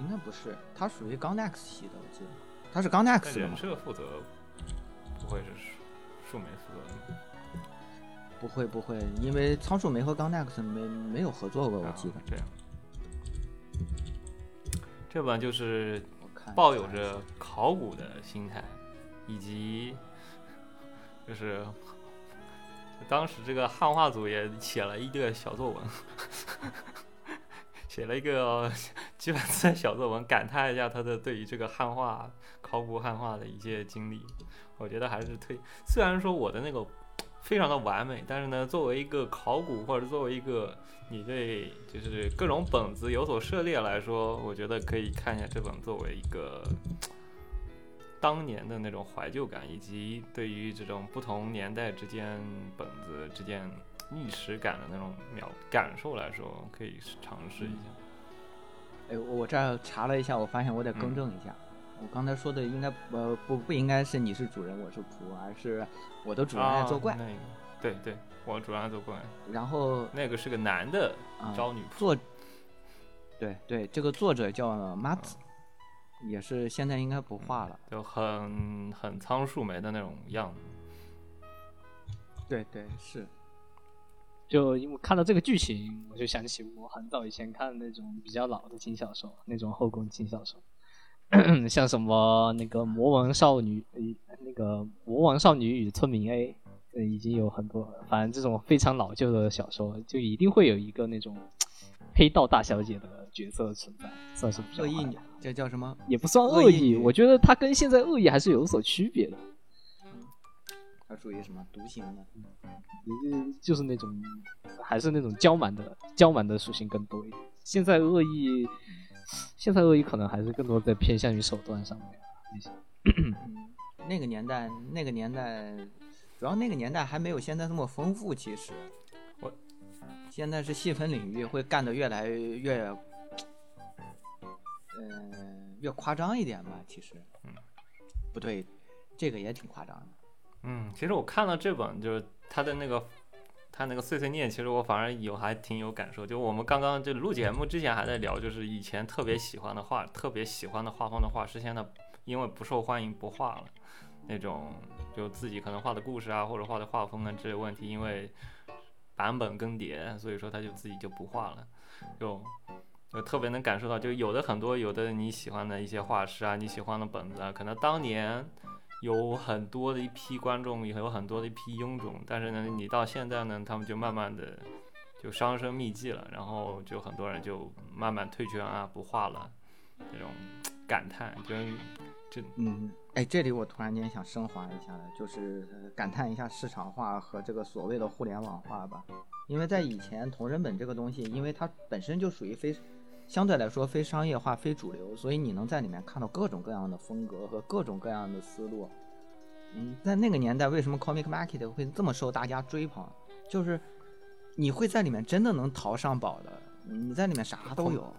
应该不是，它属于钢 Nex 系的，我记得，它是钢 Nex 的人吗？设负责，不会是树树莓负责的。不会不会，因为仓树梅和钢 Nex 没没有合作过，我啊记得。这样。这本就是抱有着考古的心态，以及 就是当时这个汉化组也写了一个小作文，写了一个 基本在小作文感叹一下他的对于这个汉化、考古汉化的一些经历。我觉得还是推，虽然说我的那个非常的完美，但是呢，作为一个考古或者作为一个你对就是各种本子有所涉猎来说，我觉得可以看一下这本作为一个当年的那种怀旧感，以及对于这种不同年代之间本子之间历史感的那种描感受来说，可以尝试一下。哎，我这儿查了一下，我发现我得更正一下，我刚才说的应该呃不不应该是你是主人我是仆，而是我的主人爱作怪。啊那个对对，我主人爱作怪，然后那个是个男的啊招女仆。作，对对，这个作者叫马子，也是现在应该不画了。就很很仓树梅的那种样子。对对是，就因为看到这个剧情，我就想起我很早以前看那种比较老的轻小说，那种后宫轻小说，像什么那个《魔王少女》呃，那个《魔王少女与村民 A》，呃，已经有很多，反正这种非常老旧的小说，就一定会有一个那种黑道大小姐的角色存在，算是比较恶意这叫什么？也不算恶意恶意，我觉得它跟现在恶意还是有所区别的。它属于什么独行的？嗯，就是那种还是那种娇蛮的娇蛮的属性更多一点。现在恶意，现在恶意可能还是更多在偏向于手段上面那些。嗯，那个年代，那个年代，主要那个年代还没有现在这么丰富。其实，我现在是细分领域会干得越来越，呃，越夸张一点吧。其实，嗯，不对，这个也挺夸张的。嗯，其实我看了这本，就是他的那个他那个碎碎念，其实我反而有还挺有感受。就我们刚刚就录节目之前还在聊，就是以前特别喜欢的画，特别喜欢的画风的画师，现在因为不受欢迎不画了。那种就自己可能画的故事啊，或者画的画风啊这些问题，因为版本更迭，所以说他就自己就不画了。就就特别能感受到，就有的很多有的你喜欢的一些画师啊，你喜欢的本子啊，可能当年。有很多的一批观众，也有很多的一批臃肿，但是呢，你到现在呢，他们就慢慢的就销声匿迹了，然后就很多人就慢慢退圈啊，不画了，这种感叹，就这嗯，哎，这里我突然间想升华一下，就是感叹一下市场化和这个所谓的互联网化吧。因为在以前同人本这个东西，因为它本身就属于非相对来说非商业化、非主流，所以你能在里面看到各种各样的风格和各种各样的思路。嗯，在那个年代，为什么 Comic Market 会这么受大家追捧？就是你会在里面真的能淘上宝的，你在里面啥都有。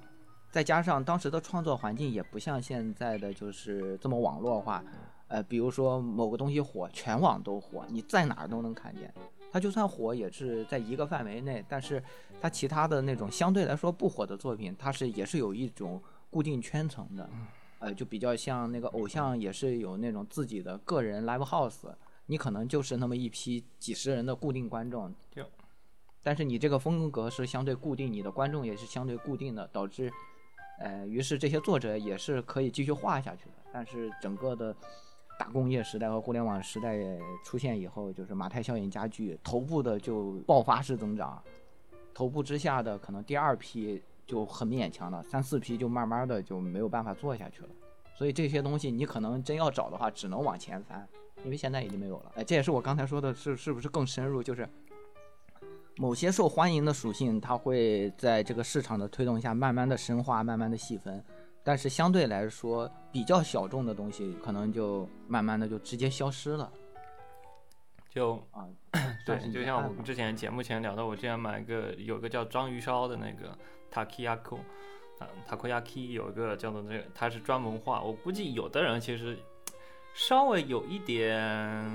再加上当时的创作环境也不像现在的就是这么网络化，呃，比如说某个东西火，全网都火，你在哪儿都能看见。它就算火，也是在一个范围内，但是它其他的那种相对来说不火的作品，它是也是有一种固定圈层的，呃，就比较像那个偶像也是有那种自己的个人 live house，你可能就是那么一批几十人的固定观众就，但是你这个风格是相对固定，你的观众也是相对固定的，导致，呃，于是这些作者也是可以继续画下去的，但是整个的。大工业时代和互联网时代出现以后，就是马太效应加剧，头部的就爆发式增长，头部之下的可能第二批就很勉强了，三四批就慢慢的就没有办法做下去了。所以这些东西你可能真要找的话，只能往前翻，因为现在已经没有了。哎，这也是我刚才说的是是不是更深入？就是某些受欢迎的属性，它会在这个市场的推动下，慢慢的深化，慢慢的细分。但是相对来说，比较小众的东西，可能就慢慢的就直接消失了。就啊，对，就像我们之前节目前聊到，我之前买一个有个叫章鱼烧的那个 Takiyako，啊 Takoyaki 有一个叫做这个，它是专门画。我估计有的人其实稍微有一点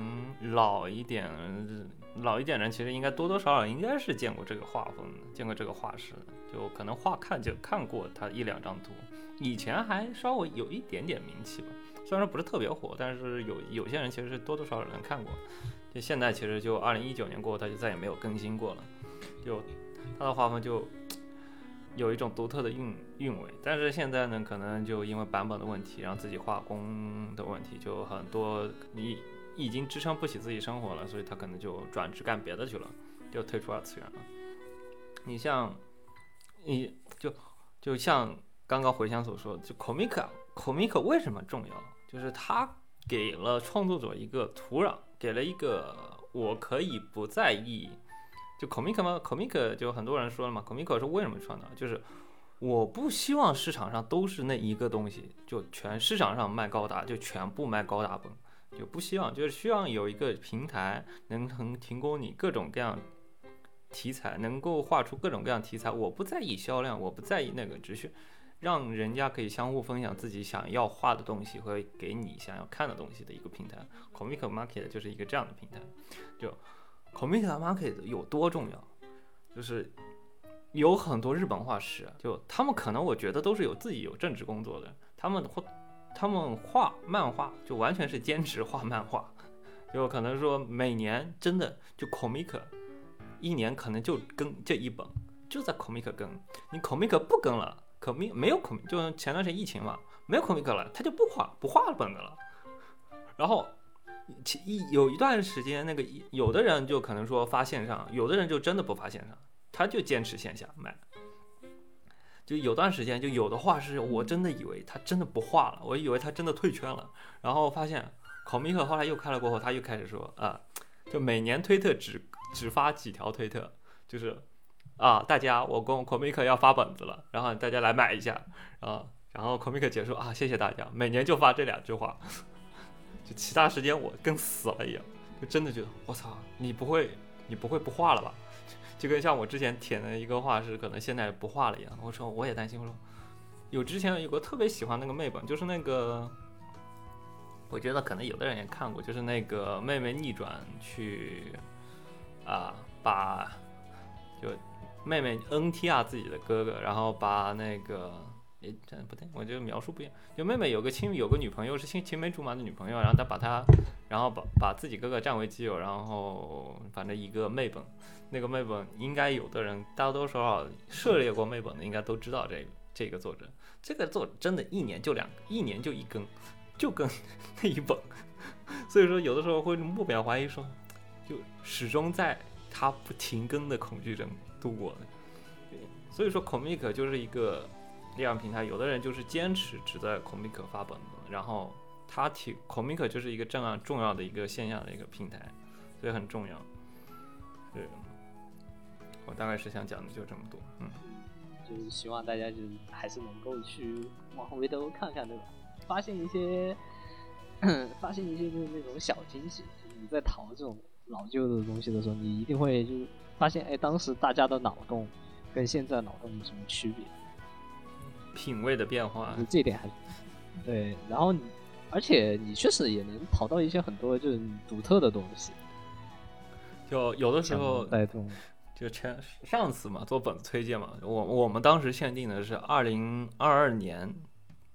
老一点，老一点人其实应该多多少少应该是见过这个画风的，见过这个画师的，就可能画看就看过他一两张图，以前还稍微有一点点名气吧。虽然说不是特别火，但是有有些人其实是多多少少能看过。就现在其实就二零一九年过后，他就再也没有更新过了。就他的画风就有一种独特的韵韵味，但是现在呢，可能就因为版本的问题，然后自己画工的问题，就很多你已经支撑不起自己生活了，所以他可能就转职干别的去了，就退出二次元了。你像，你就就像刚刚回想所说，就 comic comic 为什么重要？就是它给了创作者一个土壤，给了一个我可以不在意。就 comic 嘛，comic 就很多人说了嘛，comic 是为什么创造？就是我不希望市场上都是那一个东西，就全市场上卖高达就全部卖高达本，就不希望，就是希望有一个平台能能提供你各种各样题材，能够画出各种各样题材。我不在意销量，我不在意那个，只是让人家可以相互分享自己想要画的东西和给你想要看的东西的一个平台。Comic Market 就是一个这样的平台。就 Comic Market 有多重要，就是有很多日本画师，就他们可能我觉得都是有自己有正职工作的，他们画他们画漫画就完全是兼职画漫画，就可能说每年真的就 Comic 一年可能就更这一本，就在 Comic 更，你 Comic 不更了可没有可就前段时间疫情嘛，没有可米克了，他就不画不画本子了，然后。其一有一段时间，那个有的人就可能说发线上，有的人就真的不发线上，他就坚持线下卖。就有段时间，就有的画师，我真的以为他真的不画了，我以为他真的退圈了，然后发现考米克后来又开了过后，他又开始说啊，就每年推特只只发几条推特，就是啊，大家我跟考米克要发本子了，然后大家来买一下啊，然后考米克结束啊，谢谢大家，每年就发这两句话。就其他时间我跟死了一样，就真的觉得我操，你不会你不会不画了吧？就跟像我之前舔的一个画师，可能现在不画了一样。我说我也担心，我说有之前有个特别喜欢那个妹本，就是那个，我觉得可能有的人也看过，就是那个妹妹逆转去啊，把就妹妹 NTR 自己的哥哥，然后把那个。诶，这不对，我这个描述不一样。就妹妹有个青有个女朋友是青青梅竹马的女朋友，然后她把她，然后把把自己哥哥占为己有，然后反正一个妹本，那个妹本应该有的人大多数少涉猎过妹本的应该都知道这个这个作者，这个作者真的一年就两一年就一更，就更那一本，所以说有的时候会目标怀疑说，就始终在他不停更的恐惧中度过的。所以说，comic 就是一个。力量平台，有的人就是坚持只在 Comic 发本子，然后他提 Comic 就是一个这样重要的一个现象的一个平台，所以很重要。对，我大概是想讲的就这么多，嗯，就是希望大家就是还是能够去往回头看看，对吧？发现一些，发现一些就是那种小惊喜，就是你在淘这种老旧的东西的时候，你一定会就是发现，哎，当时大家的脑洞跟现在脑洞有什么区别？品味的变化，这点还对。然后你，而且你确实也能淘到一些很多就是独特的东西。就有的时候带动，就前上次嘛做本子推荐嘛，我我们当时限定的是二零二二年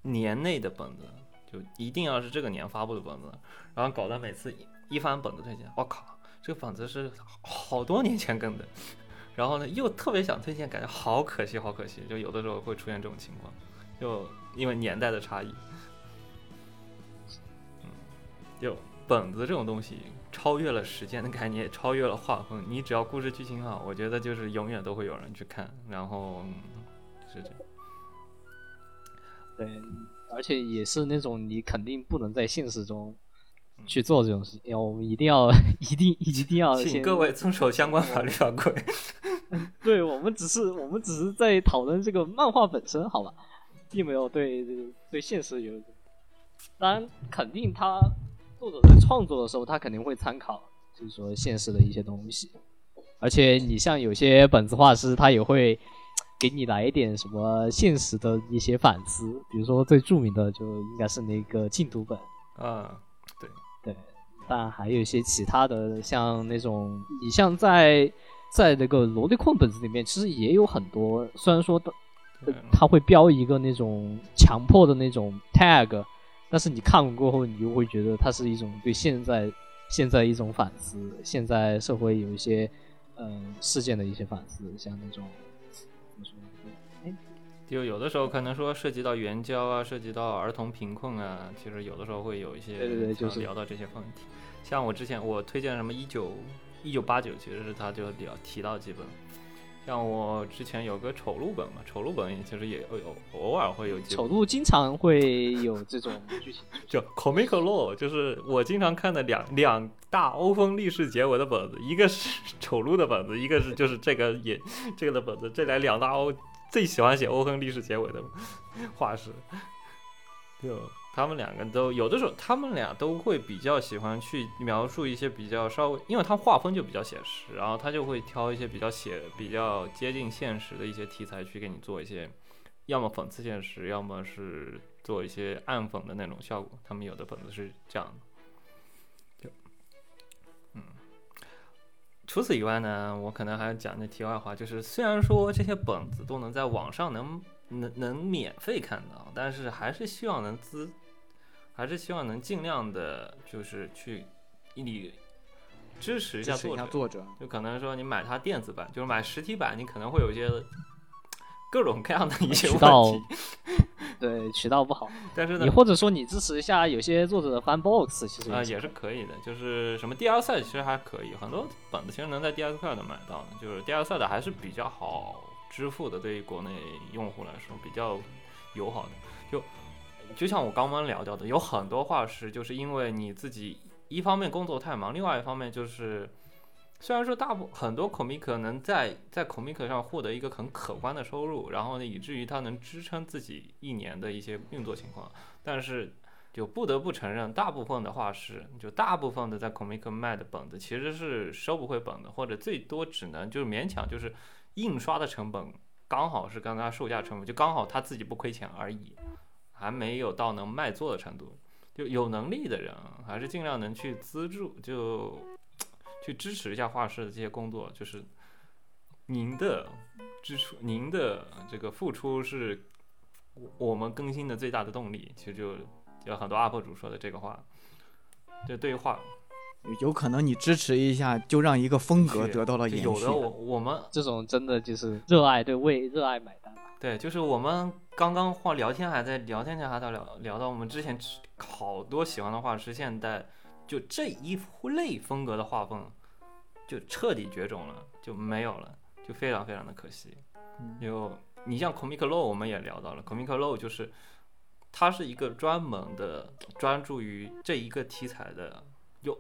年内的本子，就一定要是这个年发布的本子。然后搞得每次一翻本子推荐，我靠，这个本子是好多年前更的。然后呢，又特别想推荐，感觉好可惜，好可惜。就有的时候会出现这种情况，就因为年代的差异。嗯，就本子这种东西，超越了时间的概念，超越了画风。你只要故事剧情好，我觉得就是永远都会有人去看。然后是这样。对，而且也是那种你肯定不能在现实中。去做这种事情，我们一定要，一定一定要，请各位遵守相关法律法规。对我们只是，我们只是在讨论这个漫画本身，好吧，并没有对对现实有。当然，肯定他作者在创作的时候，他肯定会参考，就是说现实的一些东西。而且，你像有些本子画师，他也会给你来一点什么现实的一些反思。比如说，最著名的就应该是那个净土本嗯。对，但还有一些其他的，像那种，你像在在那个萝莉控本子里面，其实也有很多。虽然说的，他会标一个那种强迫的那种 tag，但是你看完过后，你就会觉得它是一种对现在现在一种反思，现在社会有一些嗯事件的一些反思，像那种。就有的时候可能说涉及到援交啊，涉及到儿童贫困啊，其实有的时候会有一些，对对对，就是聊到这些问题。像我之前我推荐什么一九一九八九，其实是他就聊提到几本，像我之前有个丑陋本嘛，丑陋本其实也有有偶尔会有几丑陋经常会有这种剧情 就 Comic Law，就是我经常看的两两大欧风历史结尾的本子，一个是丑陋的本子，一个是就是这个也这个的本子，这来两大欧最喜欢写欧亨历史结尾的画师，就他们两个都有的时候，他们俩都会比较喜欢去描述一些比较稍微，因为他画风就比较写实，然后他就会挑一些比较写比较接近现实的一些题材去给你做一些，要么讽刺现实，要么是做一些暗讽的那种效果。他们有的本子是这样的，除此以外呢，我可能还要讲那题外话，就是虽然说这些本子都能在网上能能能免费看到，但是还是希望能资，还是希望能尽量的，就是去你支持一下作者，就可能说你买它电子版，就是买实体版，你可能会有一些各种各样的一些问渠道题，对渠道不好。但是呢你，或者说你支持一下有些作者的 fan box，其实啊、是也是可以的，就是什么 DR 赛其实还可以，很多本子其实能在 DR 赛的买到的，就是 DR 赛的还是比较好支付的，对于国内用户来说比较友好的。就就像我刚刚聊到的，有很多画师就是因为你自己一方面工作太忙，另外一方面就是虽然说大部很多 comic 能在在 comic 上获得一个很可观的收入，然后呢，以至于他能支撑自己一年的一些运作情况，但是就不得不承认，大部分的画师，就大部分的在 comic 卖的本子其实是收不回本的，或者最多只能就是勉强就是印刷的成本刚好是跟它售价成本，就刚好他自己不亏钱而已，还没有到能卖座的程度。就有能力的人，还是尽量能去资助，就去支持一下画室的这些工作。就是您的支出，您的这个付出是我们更新的最大的动力。其实就有很多 UP 主说的这个话，就对于画有可能你支持一下，就让一个风格得到了延续有的。我我们这种真的就是热爱，对，为热爱买单。对，就是我们刚刚话聊天还在聊天前还在聊聊到我们之前好多喜欢的画师，现在就这一类风格的画风就彻底绝种了，就没有了，就非常非常的可惜。就你像 Comic Low，我们也聊到了，Comic Low 就是它是一个专门的专注于这一个题材的，有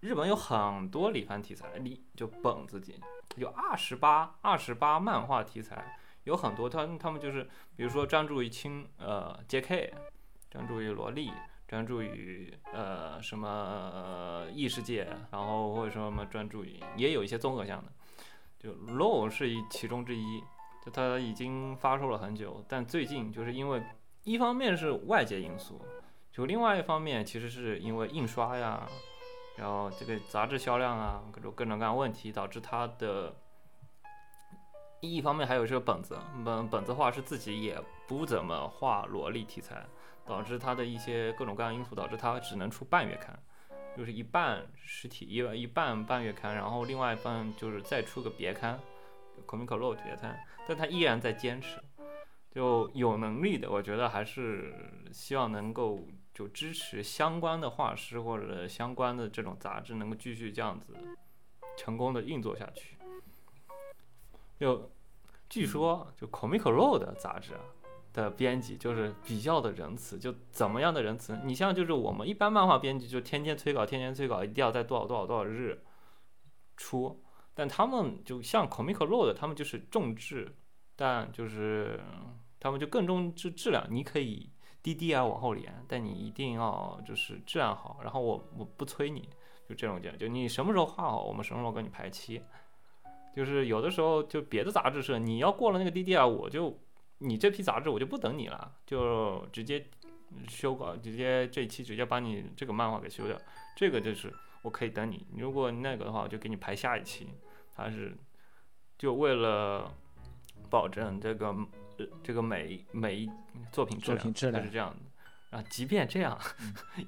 日本有很多里番题材，里就本子己有二十八二十八漫画题材。有很多他他们就是，比如说专注于轻呃 J.K，专注于萝莉，专注于呃什么、异世界，然后或者说什么专注于，也有一些综合项的，就 Low 是一其中之一，就它已经发售了很久，但最近就是因为一方面是外界因素，就另外一方面其实是因为印刷呀，然后这个杂志销量啊，各种各种各样问题导致它的。一方面还有这个本子，本本子画是自己也不怎么画萝莉题材，导致它的一些各种各样因素导致它只能出半月刊，就是一半实体一一半半月刊，然后另外一半就是再出个别刊，Comic Low 别刊，但他依然在坚持，就有能力的，我觉得还是希望能够就支持相关的画师或者相关的这种杂志能够继续这样子成功的运作下去。就据说，就 Comic Ro 的杂志啊的编辑就是比较的仁慈，就怎么样的仁慈？你像就是我们一般漫画编辑就天天催稿，天天催稿，一定要在多少多少多少日出，但他们就像 Comic Road，他们就是重质，但就是他们就更重质质量，你可以滴滴啊往后连，但你一定要就是质量好，然后我我不催你，就这种讲，就你什么时候画好，我们什么时候给你排期。就是有的时候，就别的杂志社，你要过了那个 DDR，我就你这批杂志我就不等你了，就直接修稿，直接这一期直接把你这个漫画给修掉。这个就是我可以等你，如果那个的话，我就给你排下一期。它是就为了保证这个呃这个每每作品质量，作品质量它是这样的。啊，即便这样，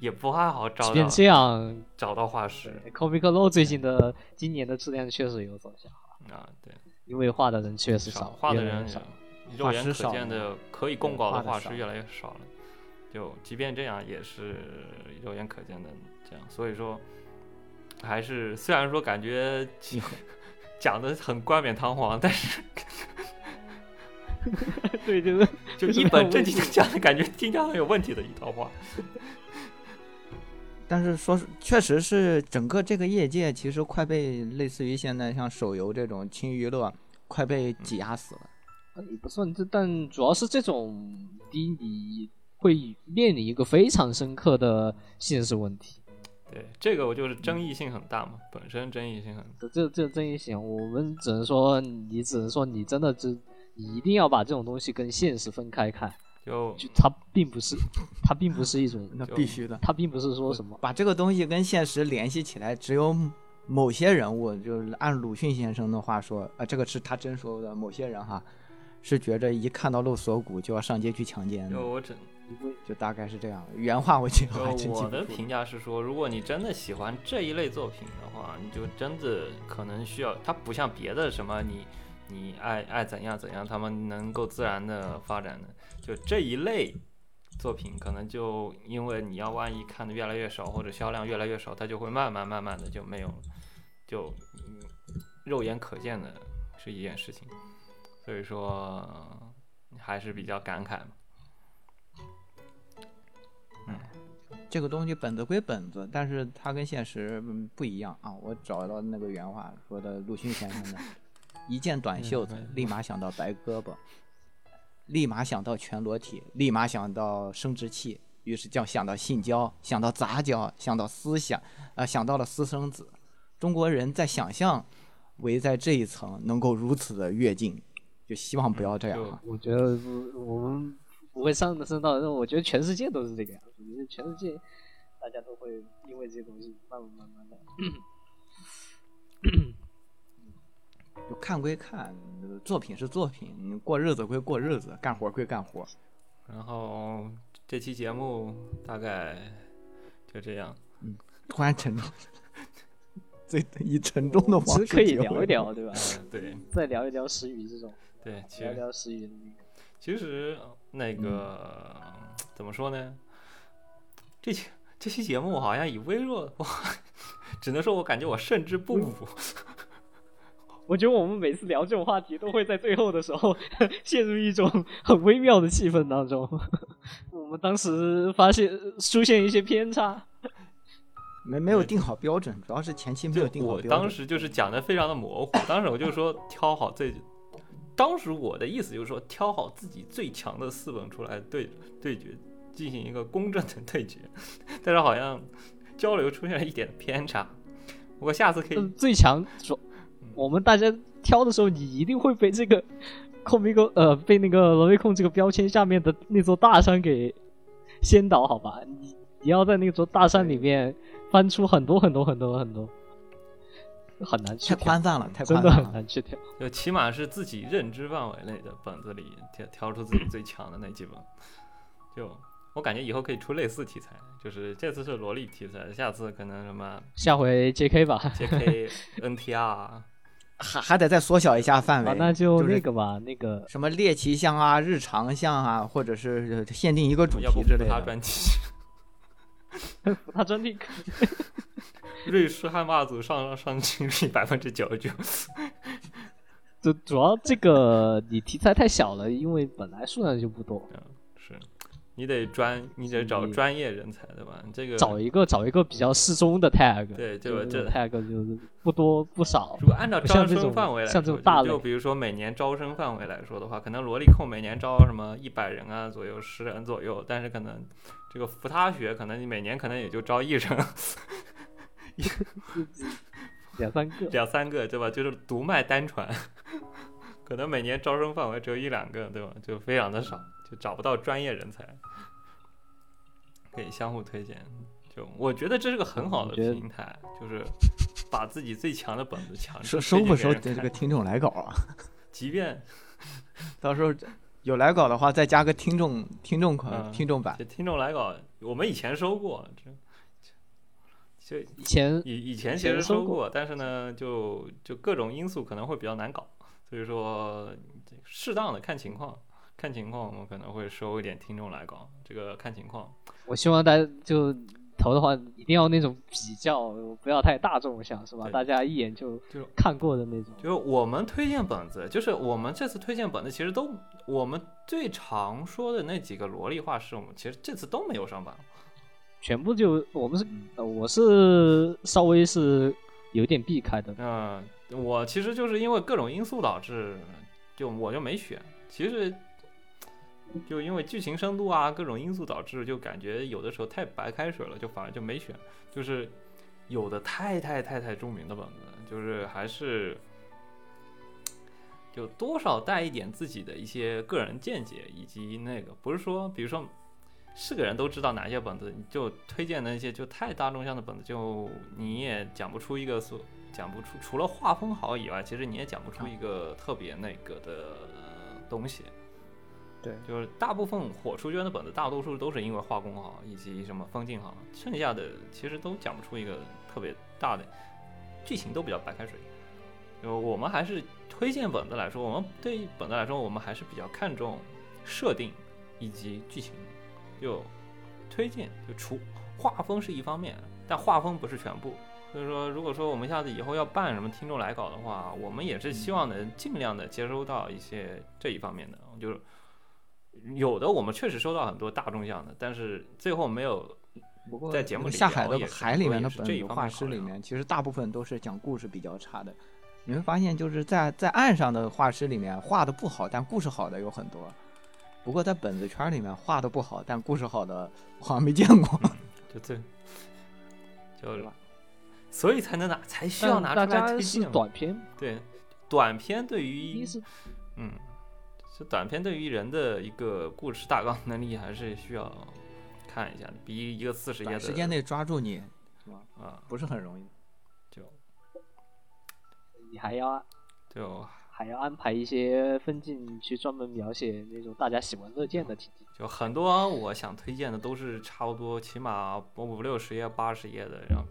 也不太好找到即便这样找到画师，Comic Low 最近的今年的质量确实有所下滑，啊，对。因为画的人确实少，画的人少。肉眼可见的可以供稿的画得少画师越来越少了。就即便这样，也是肉眼可见的这样。所以说，还是虽然说感觉 讲的很冠冕堂皇，但是 对，就是就 就是一本正经的讲的感觉听起来很有问题的一套话。但是说是确实是整个这个业界其实快被类似于现在像手游这种轻娱乐快被挤压死了。也不算这，但主要是这种低你会面临一个非常深刻的现实问题。对，这个我就是争议性很大嘛，本身争议性很大。这这这争议性，我们只能说，你只能说你真的只，你一定要把这种东西跟现实分开看，就就它并不是，它并不是一种，那必须的，它并不是说什么，把这个东西跟现实联系起来，只有某些人物，就是按鲁迅先生的话说，啊，这个是他真说的，某些人哈，是觉着一看到露锁骨就要上街去强奸的，就我整就大概是这样。原话我记得我还真我的评价是说，如果你真的喜欢这一类作品的话，你就真的可能需要，它不像别的什么你你爱爱怎样怎样，他们能够自然的发展的，就这一类作品，可能就因为你要万一看的越来越少，或者销量越来越少，它就会慢慢慢慢的就没有了，就、嗯、肉眼可见的是一件事情，所以说还是比较感慨嘛。这个东西本子归本子，但是它跟现实嗯不一样啊。我找到那个原话说的，鲁迅先生的，一件短袖子，立马想到白胳膊，立马想到全裸体，立马想到生殖器，于是就想到性交，想到杂交，想到思想，啊、想到了私生子。中国人在想象围在这一层能够如此的跃进，就希望不要这样。我觉得我们不会上升到，我觉得全世界都是这个样子，我觉得全世界大家都会因为这些东西慢慢慢慢的，就看归看，呃作品是作品，过日子归过日子，干活归干活。然后这期节目大概就这样。嗯突然沉重，最以沉重的其方式实可以聊一聊，对吧？嗯，对再聊一聊时雨这种，对，其实。其实那个、怎么说呢？这期这期节目好像以微弱，我 只能说我感觉我胜之不武。我觉得我们每次聊这种话题，都会在最后的时候 陷入一种很微妙的气氛当中。我们当时发现出现一些偏差，没没有定好标准，主要是前期没有定好我标准。当时就是讲的非常的模糊，当时我就说挑好最，当时我的意思就是说挑好自己最强的四本出来对对决，进行一个公正的对决，但是好像交流出现了一点偏差。不过下次可以嗯最强说，我们大家挑的时候，你一定会被这个控米狗呃被那个罗威控这个标签下面的那座大山给先导，好吧？你你要在那座大山里面翻出很多很多很多很多，很难去太，宽泛了，太宽泛了。很难去挑。就起码是自己认知范围内的本子里挑挑出自己最强的那几本。就我感觉以后可以出类似题材，就是这次是萝莉题材，下次可能什么下回 J.K. 吧，J.K. NTR 还还得再缩小一下范围，啊，那就就是那个吧，那个什么猎奇向啊、日常向啊，或者是限定一个主题之类的。专题。他专题可瑞士汉霸组上上镜率百分之九十九，主主要这个你题材太小了，因为本来数量就不多，嗯是你得专，你得找专业人才对吧？这个找一个找一个比较适中的 tag，对，就就是这 tag 就是不多不少如。果按照招生范围来说，像这种大类就就比如说每年招生范围来说的话，可能萝莉控每年招什么一百人啊左右，十人左右，但是可能这个扶他学可能你每年可能也就招一人 两三个，两三个，对吧？就是独卖单传，可能每年招生范围只有一两个，对吧？就非常的少，就找不到专业人才，可以相互推荐。就我觉得这是个很好的平台，就是把自己最强的本子强收收不收这个听众来稿啊？即便 到时候有来稿的话，再加个听众听众款、嗯听众版。听众来稿，我们以前收过，这就以前以以前其实前收过过，但是呢，就就各种因素可能会比较难搞，所以说适当的看情况，看情况我们可能会收一点听众来搞，这个看情况。我希望大家就投的话，一定要那种比较，不要太大众向，是吧？大家一眼就就看过的那种。就是我们推荐本子，就是我们这次推荐本子，其实都我们最常说的那几个萝莉画师，我们其实这次都没有上榜。全部就我们是，呃我是稍微是有点避开的。嗯、我其实就是因为各种因素导致，就我就没选。其实就因为剧情深度啊，各种因素导致，就感觉有的时候太白开水了，就反而就没选。就是有的太太太太著名的本子，就是还是就多少带一点自己的一些个人见解，以及那个不是说，比如说是个人都知道哪些本子，你就推荐的那些就太大众向的本子，就你也讲不出一个所讲不出，除了画风好以外，其实你也讲不出一个特别那个的呃东西。对就是大部分火出圈的本子，大多数都是因为画工好以及什么风景好，剩下的其实都讲不出一个特别大的剧情，都比较白开水。就我们还是推荐本子来说，我们对于本子来说，我们还是比较看重设定以及剧情。就推荐就除画风是一方面，但画风不是全部。所以说，如果说我们下次以后要办什么听众来稿的话，我们也是希望能尽量的接收到一些这一方面的，就是有的我们确实收到很多大众向的，但是最后没有不过在节目里下海的海里面的本子画师里面，其实大部分都是讲故事比较差的。你会发现，就是在在岸上的画师里面画的不好，但故事好的有很多。不过在本子圈里面画的不好，但故事好的我好像没见过。就这，就是吧所以才能拿，才需要拿出大家是来推荐。短片，对，短片对于一是嗯，这短片对于人的一个故事大纲能力还是需要看一下的，比一个四十页的时间内抓住你啊，不是很容易。就你还要就还要安排一些分镜去专门描写那种大家喜闻乐见的情景。就很多我想推荐的都是差不多起码五六十页、八十页的，然后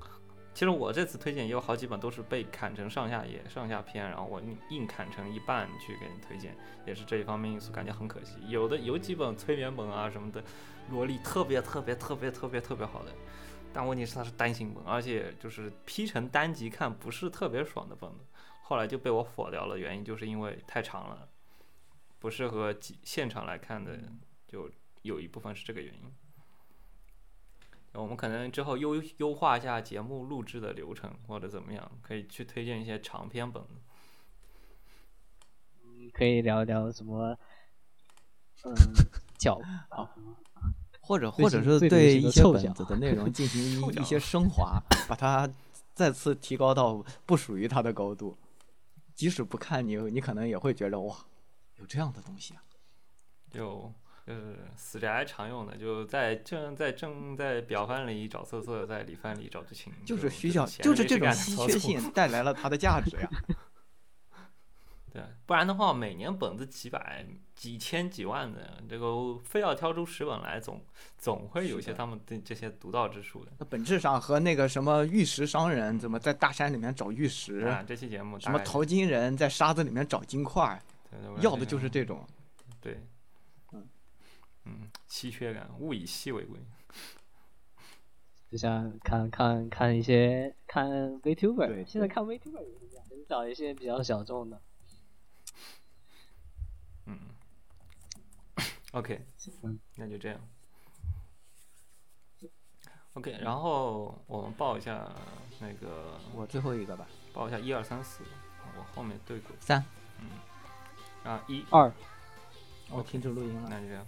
其实我这次推荐也有好几本都是被砍成上下页、上下篇，然后我硬砍成一半去给你推荐，也是这一方面因素，感觉很可惜。有的有几本催眠本啊什么的，萝莉特别特别特别特别特别好的，但问题是它是单行本，而且就是批成单集看不是特别爽的本子，后来就被我否掉了，原因就是因为太长了，不适合几现场来看的，就有一部分是这个原因。我们可能之后优优化一下节目录制的流程，或者怎么样，可以去推荐一些长篇本。嗯可以聊一聊什么，嗯，脚啊，或者或者是对一些本子的内容进行 一些升华，把它再次提高到不属于它的高度。即使不看你，你可能也会觉得哇，有这样的东西啊！就就是死宅常用的，就在正在正在表范里找色色，在里范里找剧情，就是这需要，就是这种稀缺性带来了它的价值呀。对，不然的话，每年本子几百、几千、几万的，这个非要挑出十本来，总总会有一些他们的这些独到之处的。那本质上和那个什么玉石商人怎么在大山里面找玉石，啊，这期节目什么淘金人在沙子里面找金块，对对要的就是这种。对，嗯嗯，稀缺感，物以稀为贵。就像看看看一些看 VTuber，对现在看 VTuber 也是这样，就是找一些比较小众的。嗯，OK，嗯那就这样。OK，然后我们报一下那个我最后一个吧，报一下一二三四，我后面对过。三，啊一，二，我停止录音了。那就这样。